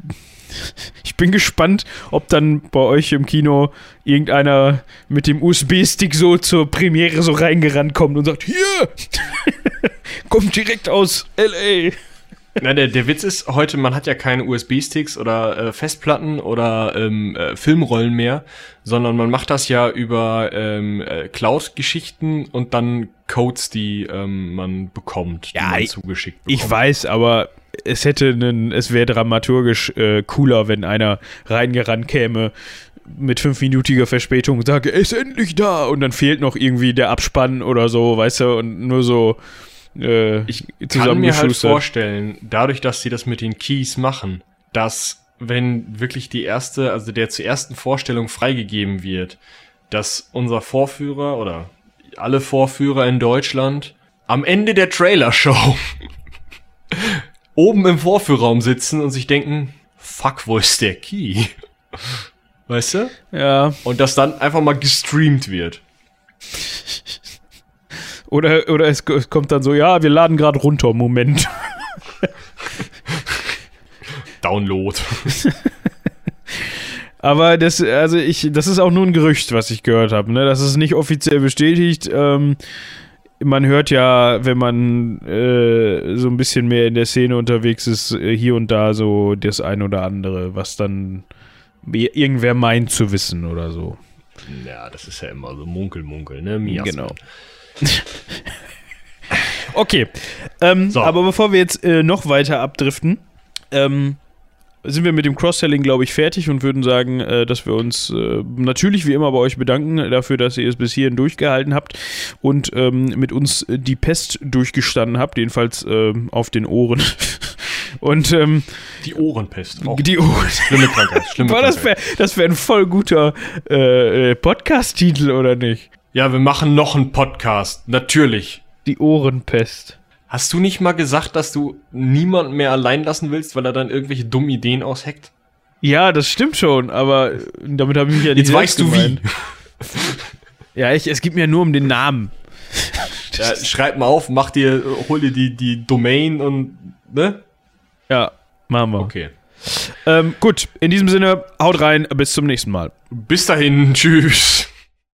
ich bin gespannt, ob dann bei euch im Kino irgendeiner mit dem USB-Stick so zur Premiere so reingerannt kommt und sagt, hier, [laughs] kommt direkt aus LA. Na, der, der Witz ist heute, man hat ja keine USB-Sticks oder äh, Festplatten oder ähm, äh, Filmrollen mehr, sondern man macht das ja über ähm, äh, Cloud-Geschichten und dann Codes, die ähm, man bekommt, Ja, die man zugeschickt bekommt. Ich weiß, aber es hätte einen, es wäre dramaturgisch äh, cooler, wenn einer reingerannt käme mit fünfminütiger Verspätung und sage, er ist endlich da! Und dann fehlt noch irgendwie der Abspann oder so, weißt du, und nur so äh, Ich kann mir halt vorstellen, dadurch, dass sie das mit den Keys machen, dass wenn wirklich die erste, also der zur ersten Vorstellung freigegeben wird, dass unser Vorführer oder alle Vorführer in Deutschland am Ende der Trailer-Show [laughs] oben im Vorführraum sitzen und sich denken, fuck, wo ist der Key? Weißt du? Ja, Und das dann einfach mal gestreamt wird. oder, oder es, es kommt dann so, ja, wir laden gerade runter, Moment. Download. Aber das, also ich, das ist auch nur ein Gerücht, was ich gehört habe. Ne? Das ist nicht offiziell bestätigt. Ähm, man hört ja, wenn man äh, so ein bisschen mehr in der Szene unterwegs ist, äh, hier und da so das ein oder andere, was dann irgendwer meint zu wissen oder so. Ja, das ist ja immer so Munkel, Munkel, ne? Miasma. Genau. [laughs] okay. Ähm, So. Aber bevor wir jetzt äh, noch weiter abdriften, ähm, sind wir mit dem Cross-Selling, glaube ich, fertig und würden sagen, äh, dass wir uns äh, natürlich wie immer bei euch bedanken dafür, dass ihr es bis hierhin durchgehalten habt und ähm, mit uns die Pest durchgestanden habt, jedenfalls ähm, auf den Ohren. [laughs] und ähm, Die Ohrenpest. Auch die Ohren. schlimme Krankheit. Schlimme Boah, das wäre das wär ein voll guter äh, äh, Podcast-Titel, oder nicht? Ja, wir machen noch einen Podcast. Natürlich. Die Ohrenpest. Hast du nicht mal gesagt, dass du niemanden mehr allein lassen willst, weil er dann irgendwelche dummen Ideen ausheckt? Ja, das stimmt schon, aber äh, damit habe ich mich ja nicht Jetzt weißt du gemeint. wie. Ja, ich, es geht mir nur um den Namen. Ja, schreib mal auf, mach dir, hol dir die, die Domain und, ne? Ja, machen wir. Okay. Ähm, gut, in diesem Sinne, haut rein, bis zum nächsten Mal. Bis dahin, tschüss.